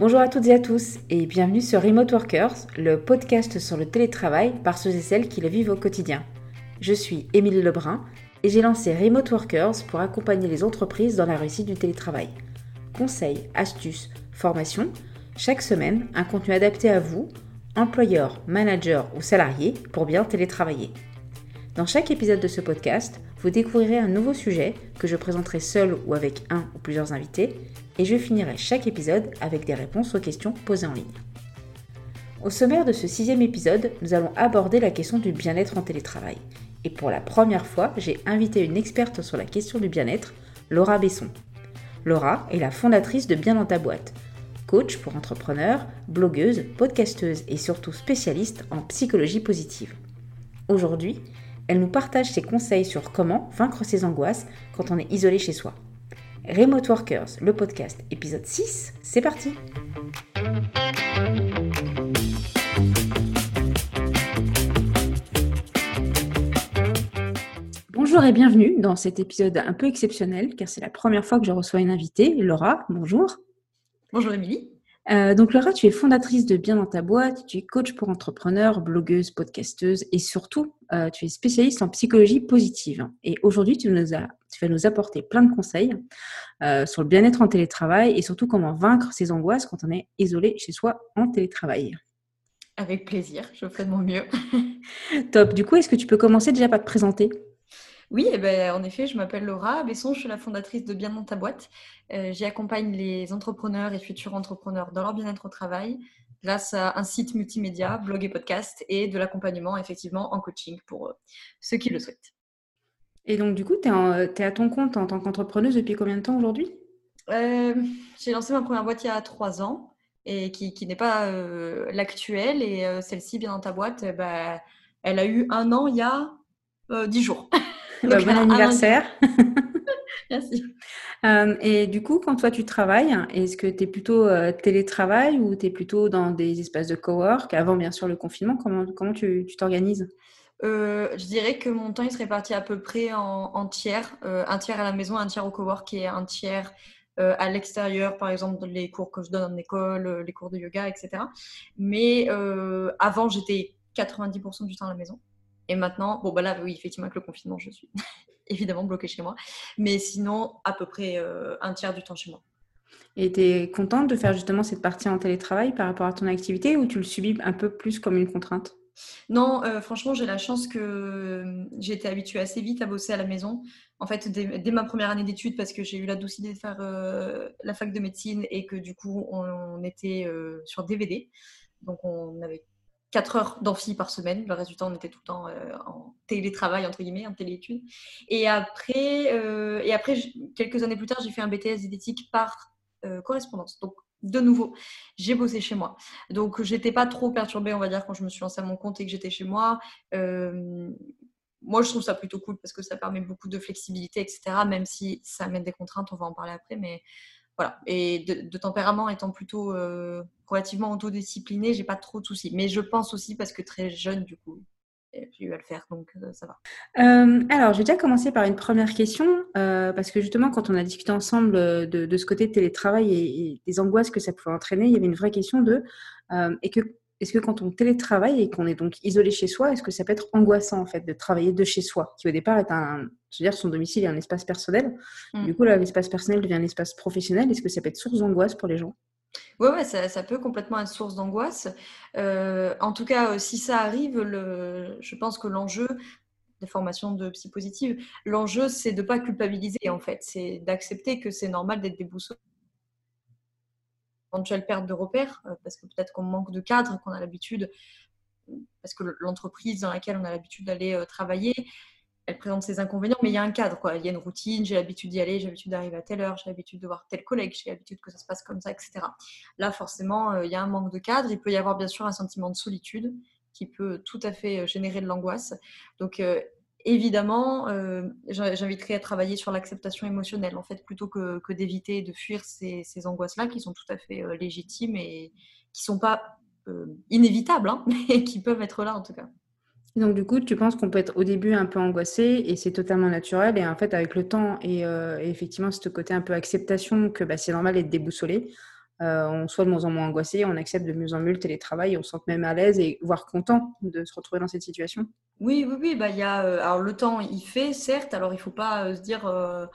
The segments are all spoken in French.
Bonjour à toutes et à tous et bienvenue sur Remote Workers, le podcast sur le télétravail par ceux et celles qui le vivent au quotidien. Je suis Émilie Lebrun et j'ai lancé Remote Workers pour accompagner les entreprises dans la réussite du télétravail. Conseils, astuces, formations, chaque semaine un contenu adapté à vous, employeurs, managers ou salariés pour bien télétravailler. Dans chaque épisode de ce podcast, vous découvrirez un nouveau sujet que je présenterai seul ou avec un ou plusieurs invités et je finirai chaque épisode avec des réponses aux questions posées en ligne. Au sommaire de ce sixième épisode, nous allons aborder la question du bien-être en télétravail. Et pour la première fois, j'ai invité une experte sur la question du bien-être, Laura Besson. Laura est la fondatrice de Bien dans ta boîte, coach pour entrepreneurs, blogueuse, podcasteuse et surtout spécialiste en psychologie positive. Aujourd'hui, elle nous partage ses conseils sur comment vaincre ses angoisses quand on est isolé chez soi. Remote Workers, le podcast, épisode 6, c'est parti Bonjour et bienvenue dans cet épisode un peu exceptionnel car c'est la première fois que je reçois une invitée. Laura, bonjour. Bonjour Émilie. Euh, donc Laura, tu es fondatrice de Bien dans ta boîte, tu es coach pour entrepreneurs, blogueuse, podcasteuse et surtout, euh, tu es spécialiste en psychologie positive. Et aujourd'hui, tu, nous as, tu vas nous apporter plein de conseils euh, sur le bien-être en télétravail et surtout comment vaincre ses angoisses quand on est isolé chez soi en télétravail. Avec plaisir, je ferai de mon mieux. Top. Du coup, est-ce que tu peux commencer déjà par te présenter? Oui, eh ben, en effet, je m'appelle Laura Besson, je suis la fondatrice de Bien dans ta boîte. Euh, J'y accompagne les entrepreneurs et futurs entrepreneurs dans leur bien-être au travail grâce à un site multimédia, blog et podcast et de l'accompagnement effectivement en coaching pour euh, ceux qui le souhaitent. Et donc du coup, tu es, à ton compte en tant qu'entrepreneuse depuis combien de temps aujourd'hui? Euh, J'ai lancé ma première boîte il y a trois ans et qui, n'est pas euh, l'actuelle et celle-ci, Bien dans ta boîte, bah, elle a eu un an il y a dix jours. Bah, bon anniversaire. Merci. Euh, et du coup, quand toi tu travailles, est-ce que tu es plutôt euh, télétravail ou tu es plutôt dans des espaces de cowork? Avant, bien sûr, le confinement, comment, comment tu t'organises? Euh, je dirais que mon temps il serait parti à peu près en, tiers, un tiers à la maison, un tiers au cowork et un tiers à l'extérieur, par exemple les cours que je donne en école, les cours de yoga, etc. Mais avant j'étais 90% du temps à la maison. Et maintenant, bon, bah là, oui, effectivement, avec le confinement, je suis évidemment bloquée chez moi. Mais sinon, à peu près euh, un tiers du temps chez moi. Et tu es contente de faire justement cette partie en télétravail par rapport à ton activité ou tu le subis un peu plus comme une contrainte? Non, euh, franchement, j'ai la chance que euh, j'ai été habituée assez vite à bosser à la maison. En fait, dès, ma première année d'études, parce que j'ai eu la douce idée de faire la fac de médecine et que du coup, on, était sur DVD. Donc, on avait 4 heures d'amphi par semaine. Le reste du temps, on était tout le temps euh, en télétravail, entre guillemets, en téléétudes. Et après, euh, et après quelques années plus tard, j'ai fait un BTS diététique par euh, correspondance. De nouveau, j'ai bossé chez moi. Donc, j'étais pas trop perturbée, on va dire, quand je me suis lancée à mon compte et que j'étais chez moi. moi, je trouve ça plutôt cool parce que ça permet beaucoup de flexibilité, etc. Même si ça amène des contraintes, on va en parler après. Mais voilà. Et de, tempérament étant plutôt euh, relativement autodiscipliné, j'ai pas trop de soucis. Mais je pense aussi parce que très jeune, du coup, j'ai eu à le faire, donc euh, ça va. Euh, alors, je vais déjà commencer par une première question, parce que justement, quand on a discuté ensemble de, ce côté de télétravail et, et, des angoisses que ça pouvait entraîner, il y avait une vraie question de et que est-ce que quand on télétravaille et qu'on est donc isolé chez soi, est-ce que ça peut être angoissant en fait de travailler de chez soi, qui au départ est un, je veux dire, son domicile est un espace personnel. Mm. Du coup, là, l'espace personnel devient un espace professionnel. Est-ce que ça peut être source d'angoisse pour les gens? Oui, ouais, ça, peut complètement être source d'angoisse. Euh, en tout cas, euh, si ça arrive, je pense que l'enjeu des formations de psy positive, l'enjeu, c'est de ne pas culpabiliser en fait, c'est d'accepter que c'est normal d'être déboussolé éventuelle perte de repères, euh, parce que peut-être qu'on manque de cadre, qu'on a l'habitude, parce que l'entreprise dans laquelle on a l'habitude d'aller travailler, elle présente ses inconvénients, mais il y a un cadre, quoi. Il y a une routine, j'ai l'habitude d'y aller, j'ai l'habitude d'arriver à telle heure, j'ai l'habitude de voir tel collègue, j'ai l'habitude que ça se passe comme ça, etc. Là, forcément, euh, il y a un manque de cadre. Il peut y avoir bien sûr un sentiment de solitude qui peut tout à fait générer de l'angoisse. Donc, évidemment, euh, j'inviterais à travailler sur l'acceptation émotionnelle, en fait, plutôt que, d'éviter de fuir ces, angoisses-là, qui sont tout à fait euh, légitimes et qui ne sont pas euh, inévitables, hein, mais qui peuvent être là en tout cas. Donc du coup, tu penses qu'on peut être au début un peu angoissé et c'est totalement naturel. Et en fait, avec le temps et, effectivement, ce côté un peu acceptation que bah, c'est normal d'être déboussolé, on soit de moins en moins angoissé, on accepte de mieux en mieux le télétravail, on se sent même à l'aise et voire content de se retrouver dans cette situation. Oui, oui, oui. Bah, y a, alors le temps, il fait, certes. Alors il ne faut pas se dire euh,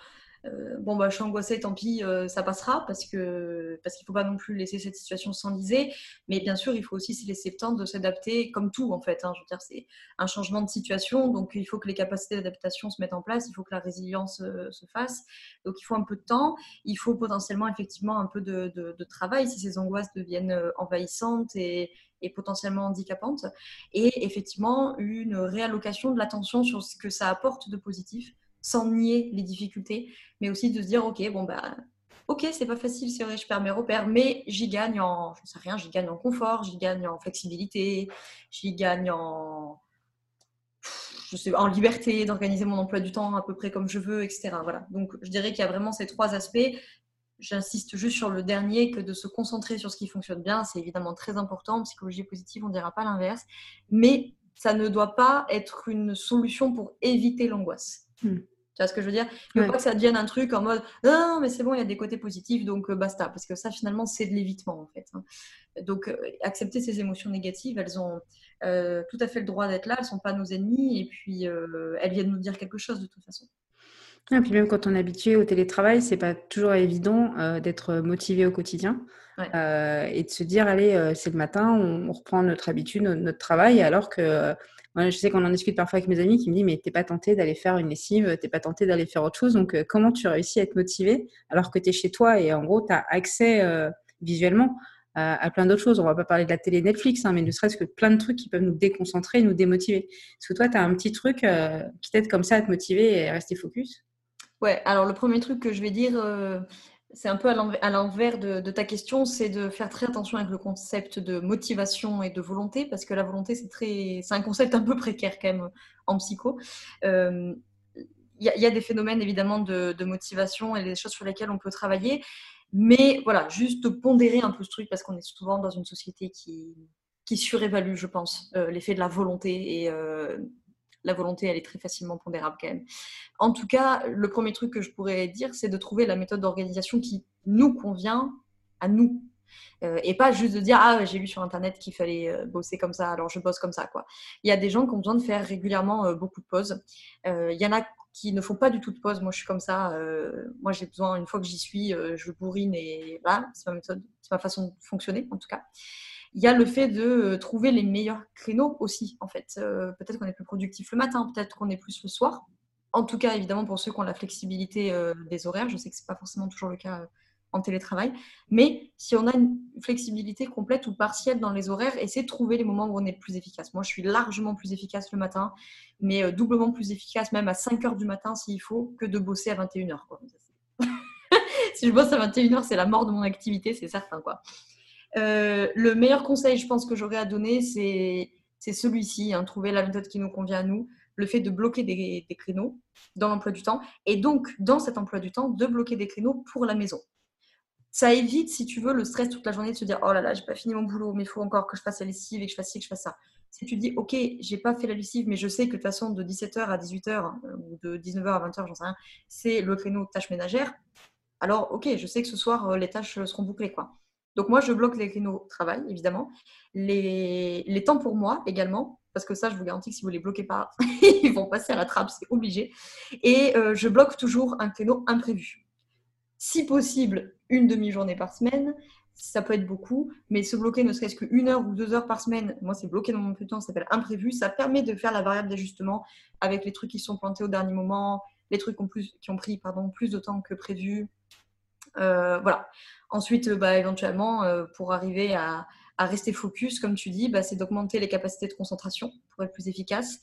bon bah je suis angoissée, tant pis, euh, ça passera parce que parce qu'il faut pas non plus laisser cette situation s'enliser. Mais bien sûr, il faut aussi se laisser le temps de s'adapter, comme tout en fait. Hein. je veux dire, c'est un changement de situation, donc il faut que les capacités d'adaptation se mettent en place, il faut que la résilience euh, se fasse. Donc il faut un peu de temps, il faut potentiellement effectivement un peu de, travail si ces angoisses deviennent envahissantes et potentiellement handicapantes. Et effectivement, une réallocation de l'attention sur ce que ça apporte de positif sans nier les difficultés, mais aussi de se dire, ok, bon, bah, ok, c'est pas facile, c'est vrai, je perds mes repères, mais j'y gagne en, confort, j'y gagne en flexibilité, j'y gagne en, je sais, en liberté d'organiser mon emploi du temps à peu près comme je veux, etc. Voilà. Donc, je dirais qu'il y a vraiment ces trois aspects. J'insiste juste sur le dernier, que de se concentrer sur ce qui fonctionne bien, c'est évidemment très important. En psychologie positive, on ne dira pas l'inverse, mais ça ne doit pas être une solution pour éviter l'angoisse. Hmm. Tu vois ce que je veux dire? Il ne faut pas que ça devienne un truc en mode non, mais c'est bon, il y a des côtés positifs, donc euh, basta. Parce que ça, finalement, c'est de l'évitement, en fait. Hein. Donc, euh, accepter ces émotions négatives, elles ont euh, tout à fait le droit d'être là, elles ne sont pas nos ennemis, et puis elles viennent nous dire quelque chose de toute façon. Et puis même quand on est habitué au télétravail, c'est pas toujours évident d'être motivé au quotidien et de se dire allez, c'est le matin, on, reprend notre habitude, notre, notre travail, alors que je sais qu'on en discute parfois avec mes amis qui me disent mais t'es pas tenté d'aller faire une lessive, t'es pas tenté d'aller faire autre chose. Donc euh, comment tu réussis à être motivé alors que tu es chez toi et en gros tu as accès euh, visuellement à, plein d'autres choses? On va pas parler de la télé Netflix, hein, mais ne serait-ce que plein de trucs qui peuvent nous déconcentrer nous démotiver. Est-ce que toi tu as un petit truc euh, qui t'aide comme ça à te motiver et à rester focus? Ouais, alors le premier truc que je vais dire, c'est un peu à l'envers de, ta question, c'est de faire très attention avec le concept de motivation et de volonté, parce que la volonté, c'est très, c'est un concept un peu précaire quand même en psycho. Il euh, y, a des phénomènes évidemment de, motivation et des choses sur lesquelles on peut travailler, mais voilà, juste pondérer un peu ce truc, parce qu'on est souvent dans une société qui, qui surévalue, je pense, euh, l'effet de la volonté et euh, la volonté, elle est très facilement pondérable quand même. En tout cas, le premier truc que je pourrais dire, c'est de trouver la méthode d'organisation qui nous convient à nous. Euh, et pas juste de dire ah j'ai vu sur internet qu'il fallait euh, bosser comme ça alors je bosse comme ça quoi il y a des gens qui ont besoin de faire régulièrement euh, beaucoup de pauses il y en a qui ne font pas du tout de pause moi je suis comme ça moi j'ai besoin une fois que j'y suis je bourrine et voilà c'est ma méthode c'est ma façon de fonctionner en tout cas il y a le fait de euh, trouver les meilleurs créneaux aussi, en fait. Euh, peut-être qu'on est plus productif le matin, peut-être qu'on est plus le soir. En tout cas, évidemment, pour ceux qui ont la flexibilité euh, des horaires, je sais que ce n'est pas forcément toujours le cas en télétravail. Mais si on a une flexibilité complète ou partielle dans les horaires, essayez de trouver les moments où on est plus efficace. Moi, je suis largement plus efficace le matin, mais doublement plus efficace même à 5 heures du matin s'il faut, que de bosser à 21 heures. si je bosse à 21 heures, c'est la mort de mon activité, c'est certain. quoi. Euh, le meilleur conseil, je pense, que j'aurais à donner, c'est, celui-ci, hein, trouver la méthode qui nous convient à nous, le fait de bloquer des, créneaux dans l'emploi du temps, et donc, dans cet emploi du temps, de bloquer des créneaux pour la maison. Ça évite, si tu veux, le stress toute la journée de se dire Oh là là, j'ai pas fini mon boulot, mais il faut encore que je fasse la lessive et que je fasse ci, que je fasse ça. Si tu dis Ok, j'ai pas fait la lessive, mais je sais que de toute façon, de 17h à 18h, euh, ou de 19h à 20h, j'en sais rien, c'est le créneau tâches ménagères. Alors, ok, je sais que ce soir, euh, les tâches seront bouclées, quoi. Donc moi, je bloque les créneaux travail, évidemment. Les, les temps pour moi également, parce que ça, je vous garantis que si vous ne les bloquez pas, ils vont passer à la trappe, c'est obligé. Et euh, je bloque toujours un créneau imprévu. Si possible, une demi-journée par semaine, ça peut être beaucoup, mais se bloquer ne serait-ce qu'une heure ou deux heures par semaine, moi c'est bloqué dans mon temps, ça s'appelle imprévu, ça permet de faire la variable d'ajustement avec les trucs qui sont plantés au dernier moment, les trucs qui ont, qui ont pris pardon, plus de temps que prévu. Euh, voilà. Ensuite, euh, bah, éventuellement, euh, pour arriver à, rester focus, comme tu dis, bah, c'est d'augmenter les capacités de concentration pour être plus efficace.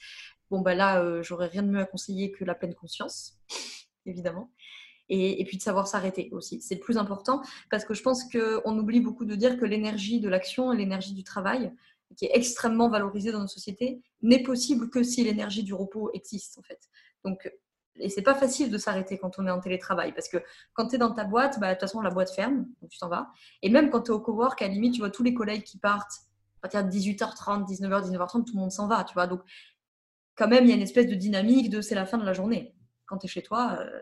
Bon, bah, là, j'aurais rien de mieux à conseiller que la pleine conscience, évidemment. Et, puis de savoir s'arrêter aussi. C'est le plus important parce que je pense qu'on oublie beaucoup de dire que l'énergie de l'action et l'énergie du travail, qui est extrêmement valorisée dans nos sociétés, n'est possible que si l'énergie du repos existe en fait. Donc et c'est pas facile de s'arrêter quand on est en télétravail parce que quand tu es dans ta boîte, bah, de toute façon, la boîte ferme, donc tu t'en vas. Et même quand tu es au cowork, à la limite, tu vois tous les collègues qui partent à partir de 18h30, 19h, 19h30, tout le monde s'en va, tu vois. Donc, quand même, il y a une espèce de dynamique de c'est la fin de la journée. Quand tu es chez toi, euh,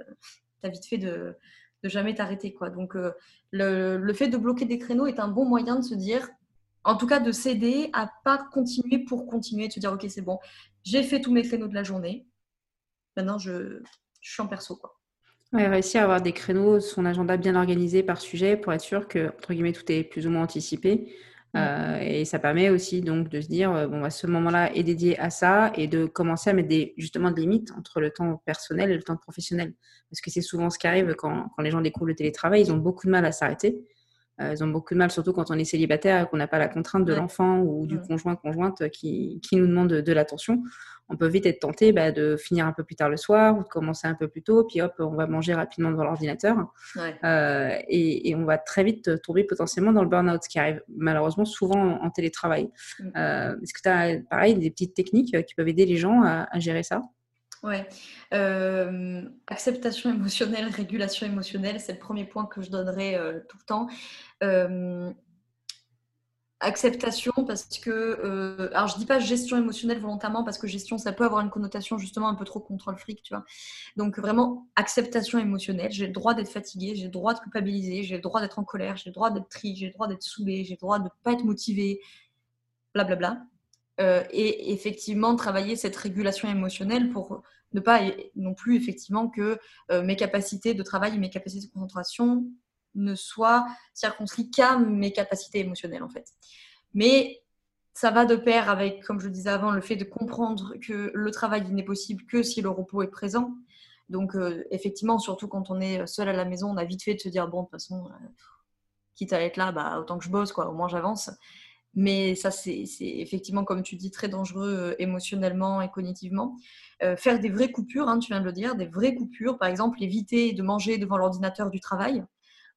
tu as vite fait de, de jamais t'arrêter. quoi. Donc, le, le, fait de bloquer des créneaux est un bon moyen de se dire, en tout cas, de s'aider à pas continuer pour continuer, de se dire, ok, c'est bon, j'ai fait tous mes créneaux de la journée. Maintenant, je, je suis en perso. Quoi. Ouais, réussir à avoir des créneaux, son agenda bien organisé par sujet pour être sûr que, entre guillemets, tout est plus ou moins anticipé. Euh, et ça permet aussi donc de se dire, euh, bon, bah, ce moment-là est dédié à ça et de commencer à mettre des, justement des limites entre le temps personnel et le temps professionnel. Parce que c'est souvent ce qui arrive quand, quand, les gens découvrent le télétravail, ils ont beaucoup de mal à s'arrêter. Euh, ils ont beaucoup de mal, surtout quand on est célibataire et qu'on n'a pas la contrainte de l'enfant ou du conjoint-conjointe qui, qui, nous demande de l'attention on peut vite être tenté bah, de finir un peu plus tard le soir ou de commencer un peu plus tôt, puis hop, on va manger rapidement devant l'ordinateur. Euh, et, on va très vite tomber potentiellement dans le burn-out, ce qui arrive malheureusement souvent en, télétravail. Mm. Euh, est-ce que tu as, pareil, des petites techniques euh, qui peuvent aider les gens à, gérer ça? Ouais. acceptation émotionnelle, régulation émotionnelle, c'est le premier point que je donnerai tout le temps acceptation parce que euh, alors je dis pas gestion émotionnelle volontairement parce que gestion ça peut avoir une connotation justement un peu trop contrôle fric tu vois donc vraiment acceptation émotionnelle j'ai le droit d'être fatigué j'ai le droit de culpabiliser j'ai le droit d'être en colère j'ai le droit d'être triste j'ai le droit d'être saoulé j'ai le droit de pas être motivé blablabla bla, bla. Euh, et effectivement travailler cette régulation émotionnelle pour ne pas non plus effectivement que euh, mes capacités de travail et mes capacités de concentration ne soit circonscrit qu'à mes capacités émotionnelles en fait. Mais ça va de pair avec, comme je le disais avant, le fait de comprendre que le travail n'est possible que si le repos est présent. Donc euh, effectivement, surtout quand on est seul à la maison, on a vite fait de se dire bon de toute façon, quitte à être là, bah, autant que je bosse quoi, au moins j'avance. Mais ça, c'est effectivement, comme tu dis, très dangereux euh, émotionnellement et cognitivement. faire des vraies coupures, hein, tu viens de le dire, des vraies coupures, par exemple, éviter de manger devant l'ordinateur du travail.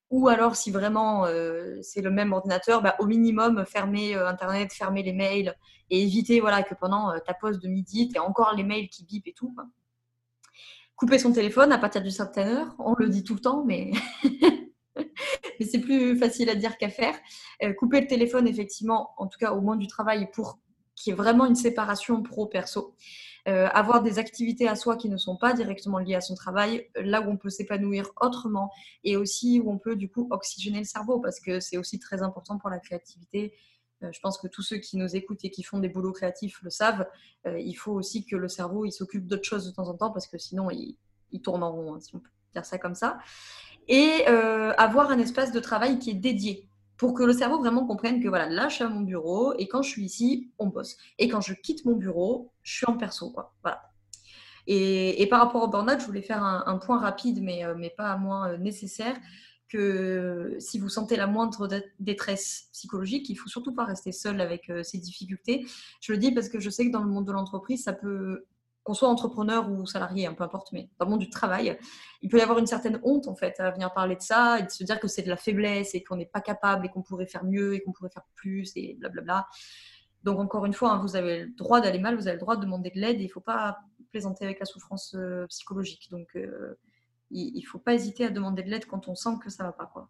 Ou alors, si vraiment euh, c'est le même ordinateur, bah, au minimum, fermer euh, Internet, fermer les mails et éviter voilà, que pendant euh, ta pause de midi, tu aies encore les mails qui bipent et tout. Couper son téléphone à partir d'une certaine heure, on le dit tout le temps, mais, mais c'est plus facile à dire qu'à faire. couper le téléphone, effectivement, en tout cas au moins du travail, pour qu'il y ait vraiment une séparation pro-perso. Euh, avoir des activités à soi qui ne sont pas directement liées à son travail, là où on peut s'épanouir autrement et aussi où on peut du coup oxygéner le cerveau parce que c'est aussi très important pour la créativité. Euh, je pense que tous ceux qui nous écoutent et qui font des boulots créatifs le savent. Euh, il faut aussi que le cerveau il s'occupe d'autres choses de temps en temps parce que sinon il, tourne en rond, hein, si on peut dire ça comme ça. Et avoir un espace de travail qui est dédié pour que le cerveau vraiment comprenne que voilà, là, je suis à mon bureau et quand je suis ici, on bosse. Et quand je quitte mon bureau, je suis en perso. Quoi. Voilà. Et, par rapport au burn-out, je voulais faire un, point rapide, mais, euh, mais pas moins euh, nécessaire, que si vous sentez la moindre détresse psychologique, il faut surtout pas rester seul avec euh, ces difficultés. Je le dis parce que je sais que dans le monde de l'entreprise, ça peut qu'on soit entrepreneur ou salarié, hein, peu importe, mais dans le monde du travail, il peut y avoir une certaine honte en fait à venir parler de ça et de se dire que c'est de la faiblesse et qu'on n'est pas capable et qu'on pourrait faire mieux et qu'on pourrait faire plus et blablabla. Donc encore une fois, hein, vous avez le droit d'aller mal, vous avez le droit de demander de l'aide et il ne faut pas plaisanter avec la souffrance euh, psychologique. Donc euh, il ne faut pas hésiter à demander de l'aide quand on sent que ça ne va pas. Quoi.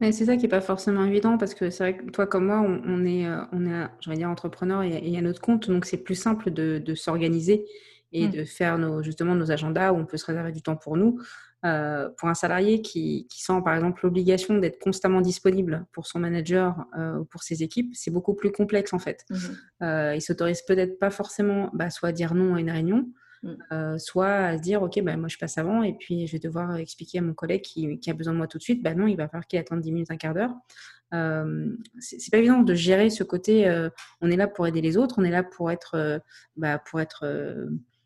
c'est ça qui n'est pas forcément évident parce que c'est vrai que toi comme moi, on, est, euh, on est, je vais dire, entrepreneur et, à notre compte, donc c'est plus simple de s'organiser et mmh. de faire nos, justement nos agendas où on peut se réserver du temps pour nous. Euh, pour un salarié qui, qui sent par exemple l'obligation d'être constamment disponible pour son manager euh, ou pour ses équipes, c'est beaucoup plus complexe en fait. Mmh euh, il s'autorise peut-être pas forcément bah, soit à dire non à une réunion, mmh. soit à se dire ok bah, moi je passe avant et puis je vais devoir expliquer à mon collègue qui, qui a besoin de moi tout de suite, bah non il va falloir qu'il attende 10 minutes, un quart d'heure. Euh, c'est pas évident de gérer ce côté. on est là pour aider les autres, on est là pour être, bah, pour être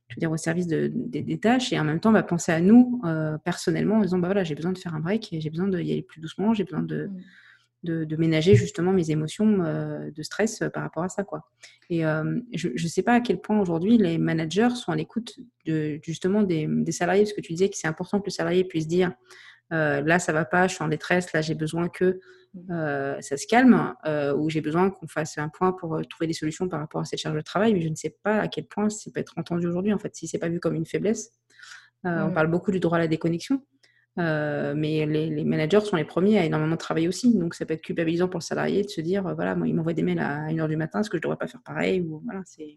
je veux dire, au service de, des tâches et en même temps va penser à nous euh, personnellement en disant bah voilà j'ai besoin de faire un break j'ai besoin d'y aller plus doucement j'ai besoin de, de, de, ménager justement mes émotions euh, de stress euh, par rapport à ça quoi. Et je ne sais pas à quel point aujourd'hui les managers sont à l'écoute de justement des, des, salariés parce que tu disais que c'est important que le salarié puisse dire là ça va pas je suis en détresse là j'ai besoin que euh, ça se calme, euh, ou j'ai besoin qu'on fasse un point pour euh, trouver des solutions par rapport à cette charge de travail, mais je ne sais pas à quel point ça peut être entendu aujourd'hui, en fait, si c'est pas vu comme une faiblesse. On parle beaucoup du droit à la déconnexion, mais les, managers sont les premiers à énormément travailler aussi, donc ça peut être culpabilisant pour le salarié de se dire, voilà, moi, il m'envoie des mails à 1h du matin, est-ce que je ne devrais pas faire pareil ou, voilà, c'est...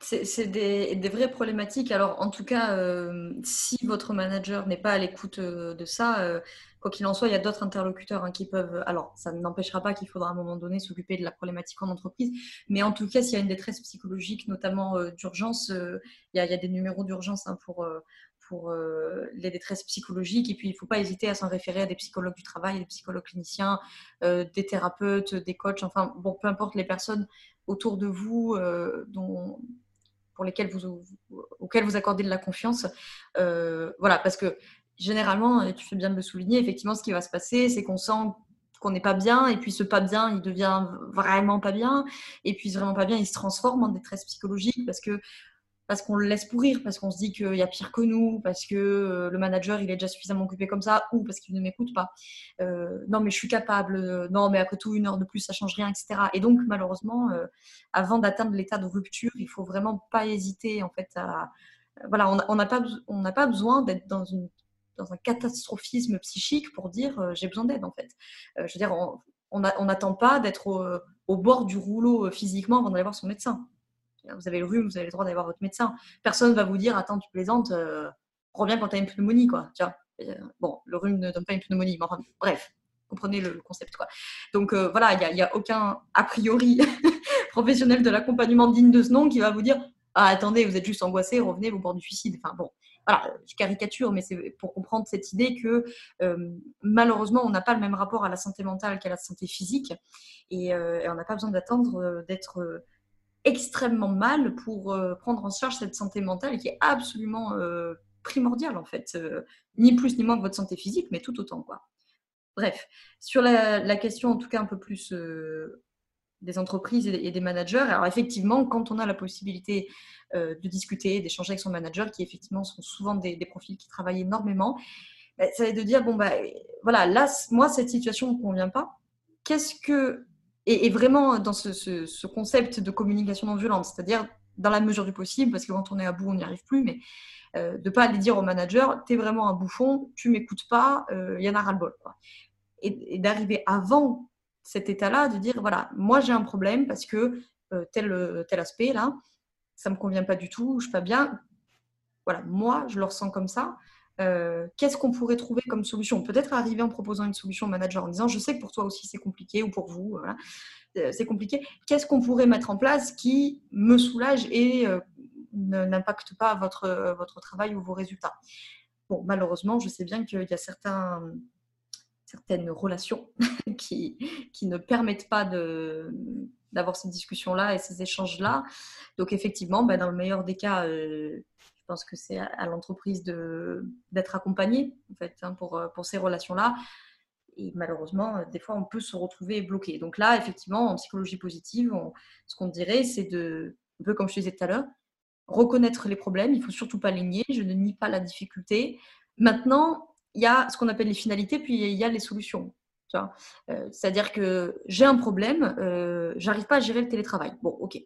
C'est des, vraies problématiques. Alors, en tout cas, euh, si votre manager n'est pas à l'écoute euh, de ça, euh, quoi qu'il en soit, il y a d'autres interlocuteurs hein, qui peuvent. Alors, ça n'empêchera pas qu'il faudra à un moment donné s'occuper de la problématique en entreprise. Mais en tout cas, s'il y a une détresse psychologique, notamment d'urgence, il, y, a des numéros d'urgence hein, pour, pour les détresses psychologiques. Et puis, il ne faut pas hésiter à s'en référer à des psychologues du travail, des psychologues cliniciens, des thérapeutes, des coachs, enfin, bon, peu importe les personnes autour de vous dont pour lesquels vous, auxquels vous accordez de la confiance. Euh, voilà, parce que généralement, et tu fais bien de le souligner, effectivement, ce qui va se passer, c'est qu'on sent qu'on n'est pas bien, et puis ce pas bien, il devient vraiment pas bien, et puis vraiment pas bien, il se transforme en détresse psychologique parce que parce qu'on le laisse pourrir, parce qu'on se dit qu'il y a pire que nous, parce que euh, le manager il est déjà suffisamment occupé comme ça, ou parce qu'il ne m'écoute pas. Euh, non, mais je suis capable. Euh, non, mais après tout, une heure de plus, ça change rien, etc. Et donc, malheureusement, avant d'atteindre l'état de rupture, il faut vraiment pas hésiter en fait à. Voilà, on n'a pas, besoin d'être dans un catastrophisme psychique pour dire j'ai besoin d'aide en fait. je veux dire, on n'attend pas d'être au, bord du rouleau physiquement avant d'aller voir son médecin vous avez le rhume, vous avez le droit d'aller voir votre médecin. Personne ne va vous dire, attends, tu plaisantes, euh, reviens quand tu as une pneumonie, quoi. Euh, bon, le rhume ne donne pas une pneumonie, mais enfin, bref, comprenez le, concept, quoi. Donc euh, voilà, il n'y a, aucun, a priori, professionnel de l'accompagnement digne de ce nom qui va vous dire, ah, attendez, vous êtes juste angoissé, revenez au bord du suicide. Enfin bon, voilà, je caricature, mais c'est pour comprendre cette idée que malheureusement, on n'a pas le même rapport à la santé mentale qu'à la santé physique, et on n'a pas besoin d'attendre d'être extrêmement mal pour euh, prendre en charge cette santé mentale qui est absolument euh, primordiale en fait. Euh, ni plus ni moins que votre santé physique, mais tout autant quoi. Bref, sur la, question en tout cas un peu plus des entreprises et, des managers, alors effectivement, quand on a la possibilité de discuter, d'échanger avec son manager, qui effectivement sont souvent des, profils qui travaillent énormément, bah, ça va être de dire, bon, bah, voilà, là, moi, cette situation ne me convient pas. Qu'est-ce que et, vraiment dans ce, concept de communication non violente, c'est-à-dire dans la mesure du possible, parce que quand on est à bout, on n'y arrive plus, mais euh, de ne pas aller dire au manager, tu es vraiment un bouffon, tu m'écoutes pas, il euh, y en a ras-le-bol. Et, d'arriver avant cet état-là, de dire, voilà, moi j'ai un problème parce que euh, tel, tel aspect, là, ça ne me convient pas du tout, je ne suis pas bien. Voilà, moi, je le ressens comme ça. Euh, qu'est-ce qu'on pourrait trouver comme solution? Peut-être arriver en proposant une solution au manager en disant, je sais que pour toi aussi c'est compliqué ou pour vous, euh, c'est compliqué. Qu'est-ce qu'on pourrait mettre en place qui me soulage et euh, n'impacte pas votre, votre travail ou vos résultats? Bon, malheureusement, je sais bien qu'il y a certains, certaines relations qui, qui ne permettent pas de d'avoir ces discussions-là et ces échanges-là. Donc effectivement, ben, dans le meilleur des cas, pense que c'est à, l'entreprise d'être accompagnée en fait, hein, pour, pour ces relations-là. Et malheureusement, des fois, on peut se retrouver bloqué. Donc là, effectivement, en psychologie positive, ce qu'on dirait, c'est de, un peu comme je disais tout à l'heure, reconnaître les problèmes. Il ne faut surtout pas les nier. Je ne nie pas la difficulté. Maintenant, il y a ce qu'on appelle les finalités, puis il y a les solutions. Euh, c'est-à-dire que j'ai un problème, euh, j'arrive pas à gérer le télétravail. Bon, ok.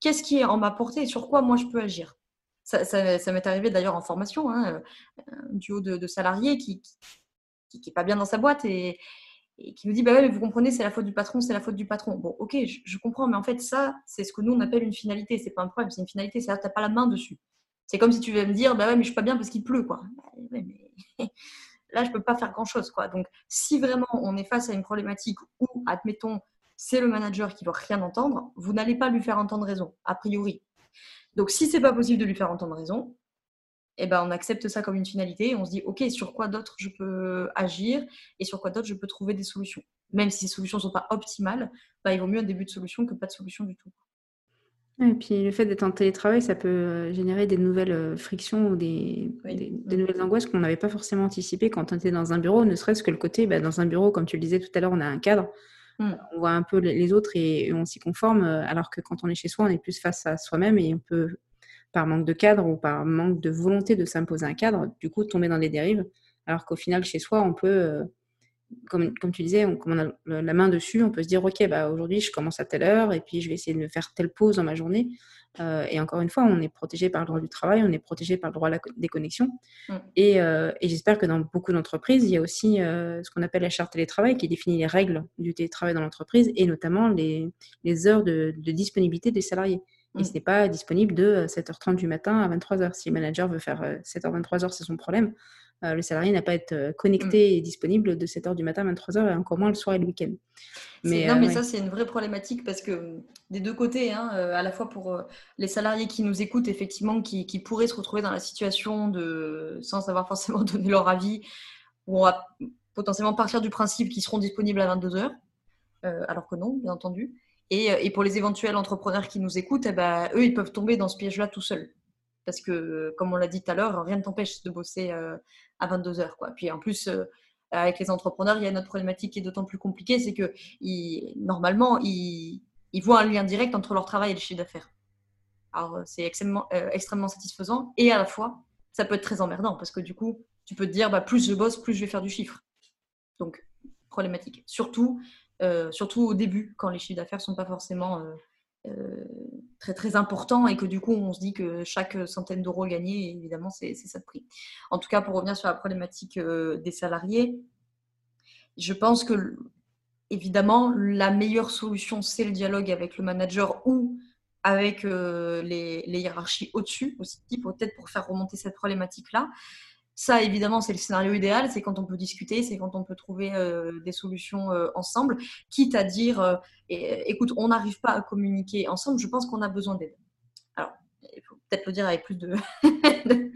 Qu'est-ce qui est en ma portée et sur quoi moi je peux agir? Ça, m'est arrivé d'ailleurs en formation, hein, euh, un duo de, salariés qui n'est pas bien dans sa boîte et, qui nous dit bah vous comprenez, c'est la faute du patron, c'est la faute du patron. Bon, ok, je, comprends, mais en fait, ça, c'est ce que nous on appelle une finalité. C'est pas un problème, c'est une finalité, c'est-à-dire que tu n'as pas la main dessus. C'est comme si tu veux me dire bah ouais, mais je suis pas bien parce qu'il pleut, quoi. Là, je peux pas faire grand-chose. Donc, si vraiment on est face à une problématique où, admettons, c'est le manager qui ne doit rien entendre, vous n'allez pas lui faire entendre raison, a priori. Donc, si c'est pas possible de lui faire entendre raison, eh ben, on accepte ça comme une finalité et on se dit, OK, sur quoi d'autre je peux agir et sur quoi d'autre je peux trouver des solutions? Même si ces solutions ne sont pas optimales, bah, il vaut mieux un début de solution que pas de solution du tout. Et puis le fait d'être en télétravail, ça peut euh, générer des nouvelles euh, frictions ou des, nouvelles angoisses qu'on n'avait pas forcément anticipées quand on était dans un bureau, ne serait-ce que le côté, bah, dans un bureau, comme tu le disais tout à l'heure, on a un cadre, Mm. On voit un peu les autres et, on s'y conforme, euh, alors que quand on est chez soi, on est plus face à soi-même et on peut, par manque de cadre ou par manque de volonté de s'imposer un cadre, du coup tomber dans des dérives. Alors qu'au final, chez soi, on peut, euh, comme, comme, tu disais, on, comme on a la main dessus, on peut se dire, OK, bah, aujourd'hui, je commence à telle heure et puis je vais essayer de faire telle pause dans ma journée. Euh, et encore une fois, on est protégé par le droit du travail, on est protégé par le droit à la déconnexion. Mm. Et, euh, et j'espère que dans beaucoup d'entreprises, il y a aussi euh, ce qu'on appelle la charte télétravail qui définit les règles du télétravail dans l'entreprise et notamment les, les heures de, de, disponibilité des salariés. Et mm. ce n'est pas disponible de 7h30 du matin à 23h. Si le manager veut faire 7h, 23h, c'est son problème. Le salarié n'a pas à être connecté mm. et disponible de 7h du matin à 23h et encore moins le soir et le week-end. Mais, non, mais ça, c'est une vraie problématique parce que des deux côtés, hein, à la fois pour les salariés qui nous écoutent, effectivement, qui, qui, pourraient se retrouver dans la situation de, sans avoir forcément donné leur avis, où on va potentiellement partir du principe qu'ils seront disponibles à 22h, euh, alors que non, bien entendu. Et, euh, et, pour les éventuels entrepreneurs qui nous écoutent, eh ben, eux, ils peuvent tomber dans ce piège-là tout seuls. Parce que, comme on l'a dit tout à l'heure, rien ne t'empêche de bosser euh, à 22h. Quoi. Puis en plus, avec les entrepreneurs, il y a une autre problématique qui est d'autant plus compliquée, c'est que normalement, ils, voient un lien direct entre leur travail et le chiffre d'affaires. Alors, c'est extrêmement, extrêmement satisfaisant et à la fois, ça peut être très emmerdant parce que du coup, tu peux te dire, bah, plus je bosse, plus je vais faire du chiffre. Donc, problématique. Surtout, euh, surtout au début, quand les chiffres d'affaires ne sont pas forcément euh, euh, très, très importants et que du coup, on se dit que chaque centaine d'euros gagnés, évidemment, c'est ça de prix. En tout cas, pour revenir sur la problématique des salariés, je pense que, évidemment, la meilleure solution, c'est le dialogue avec le manager ou avec les, les, hiérarchies au-dessus aussi, peut-être pour faire remonter cette problématique-là. Ça, évidemment, c'est le scénario idéal, c'est quand on peut discuter, c'est quand on peut trouver euh, des solutions euh, ensemble, quitte à dire, euh, écoute, on n'arrive pas à communiquer ensemble, je pense qu'on a besoin d'aide. Alors, il faut peut-être le dire avec plus de,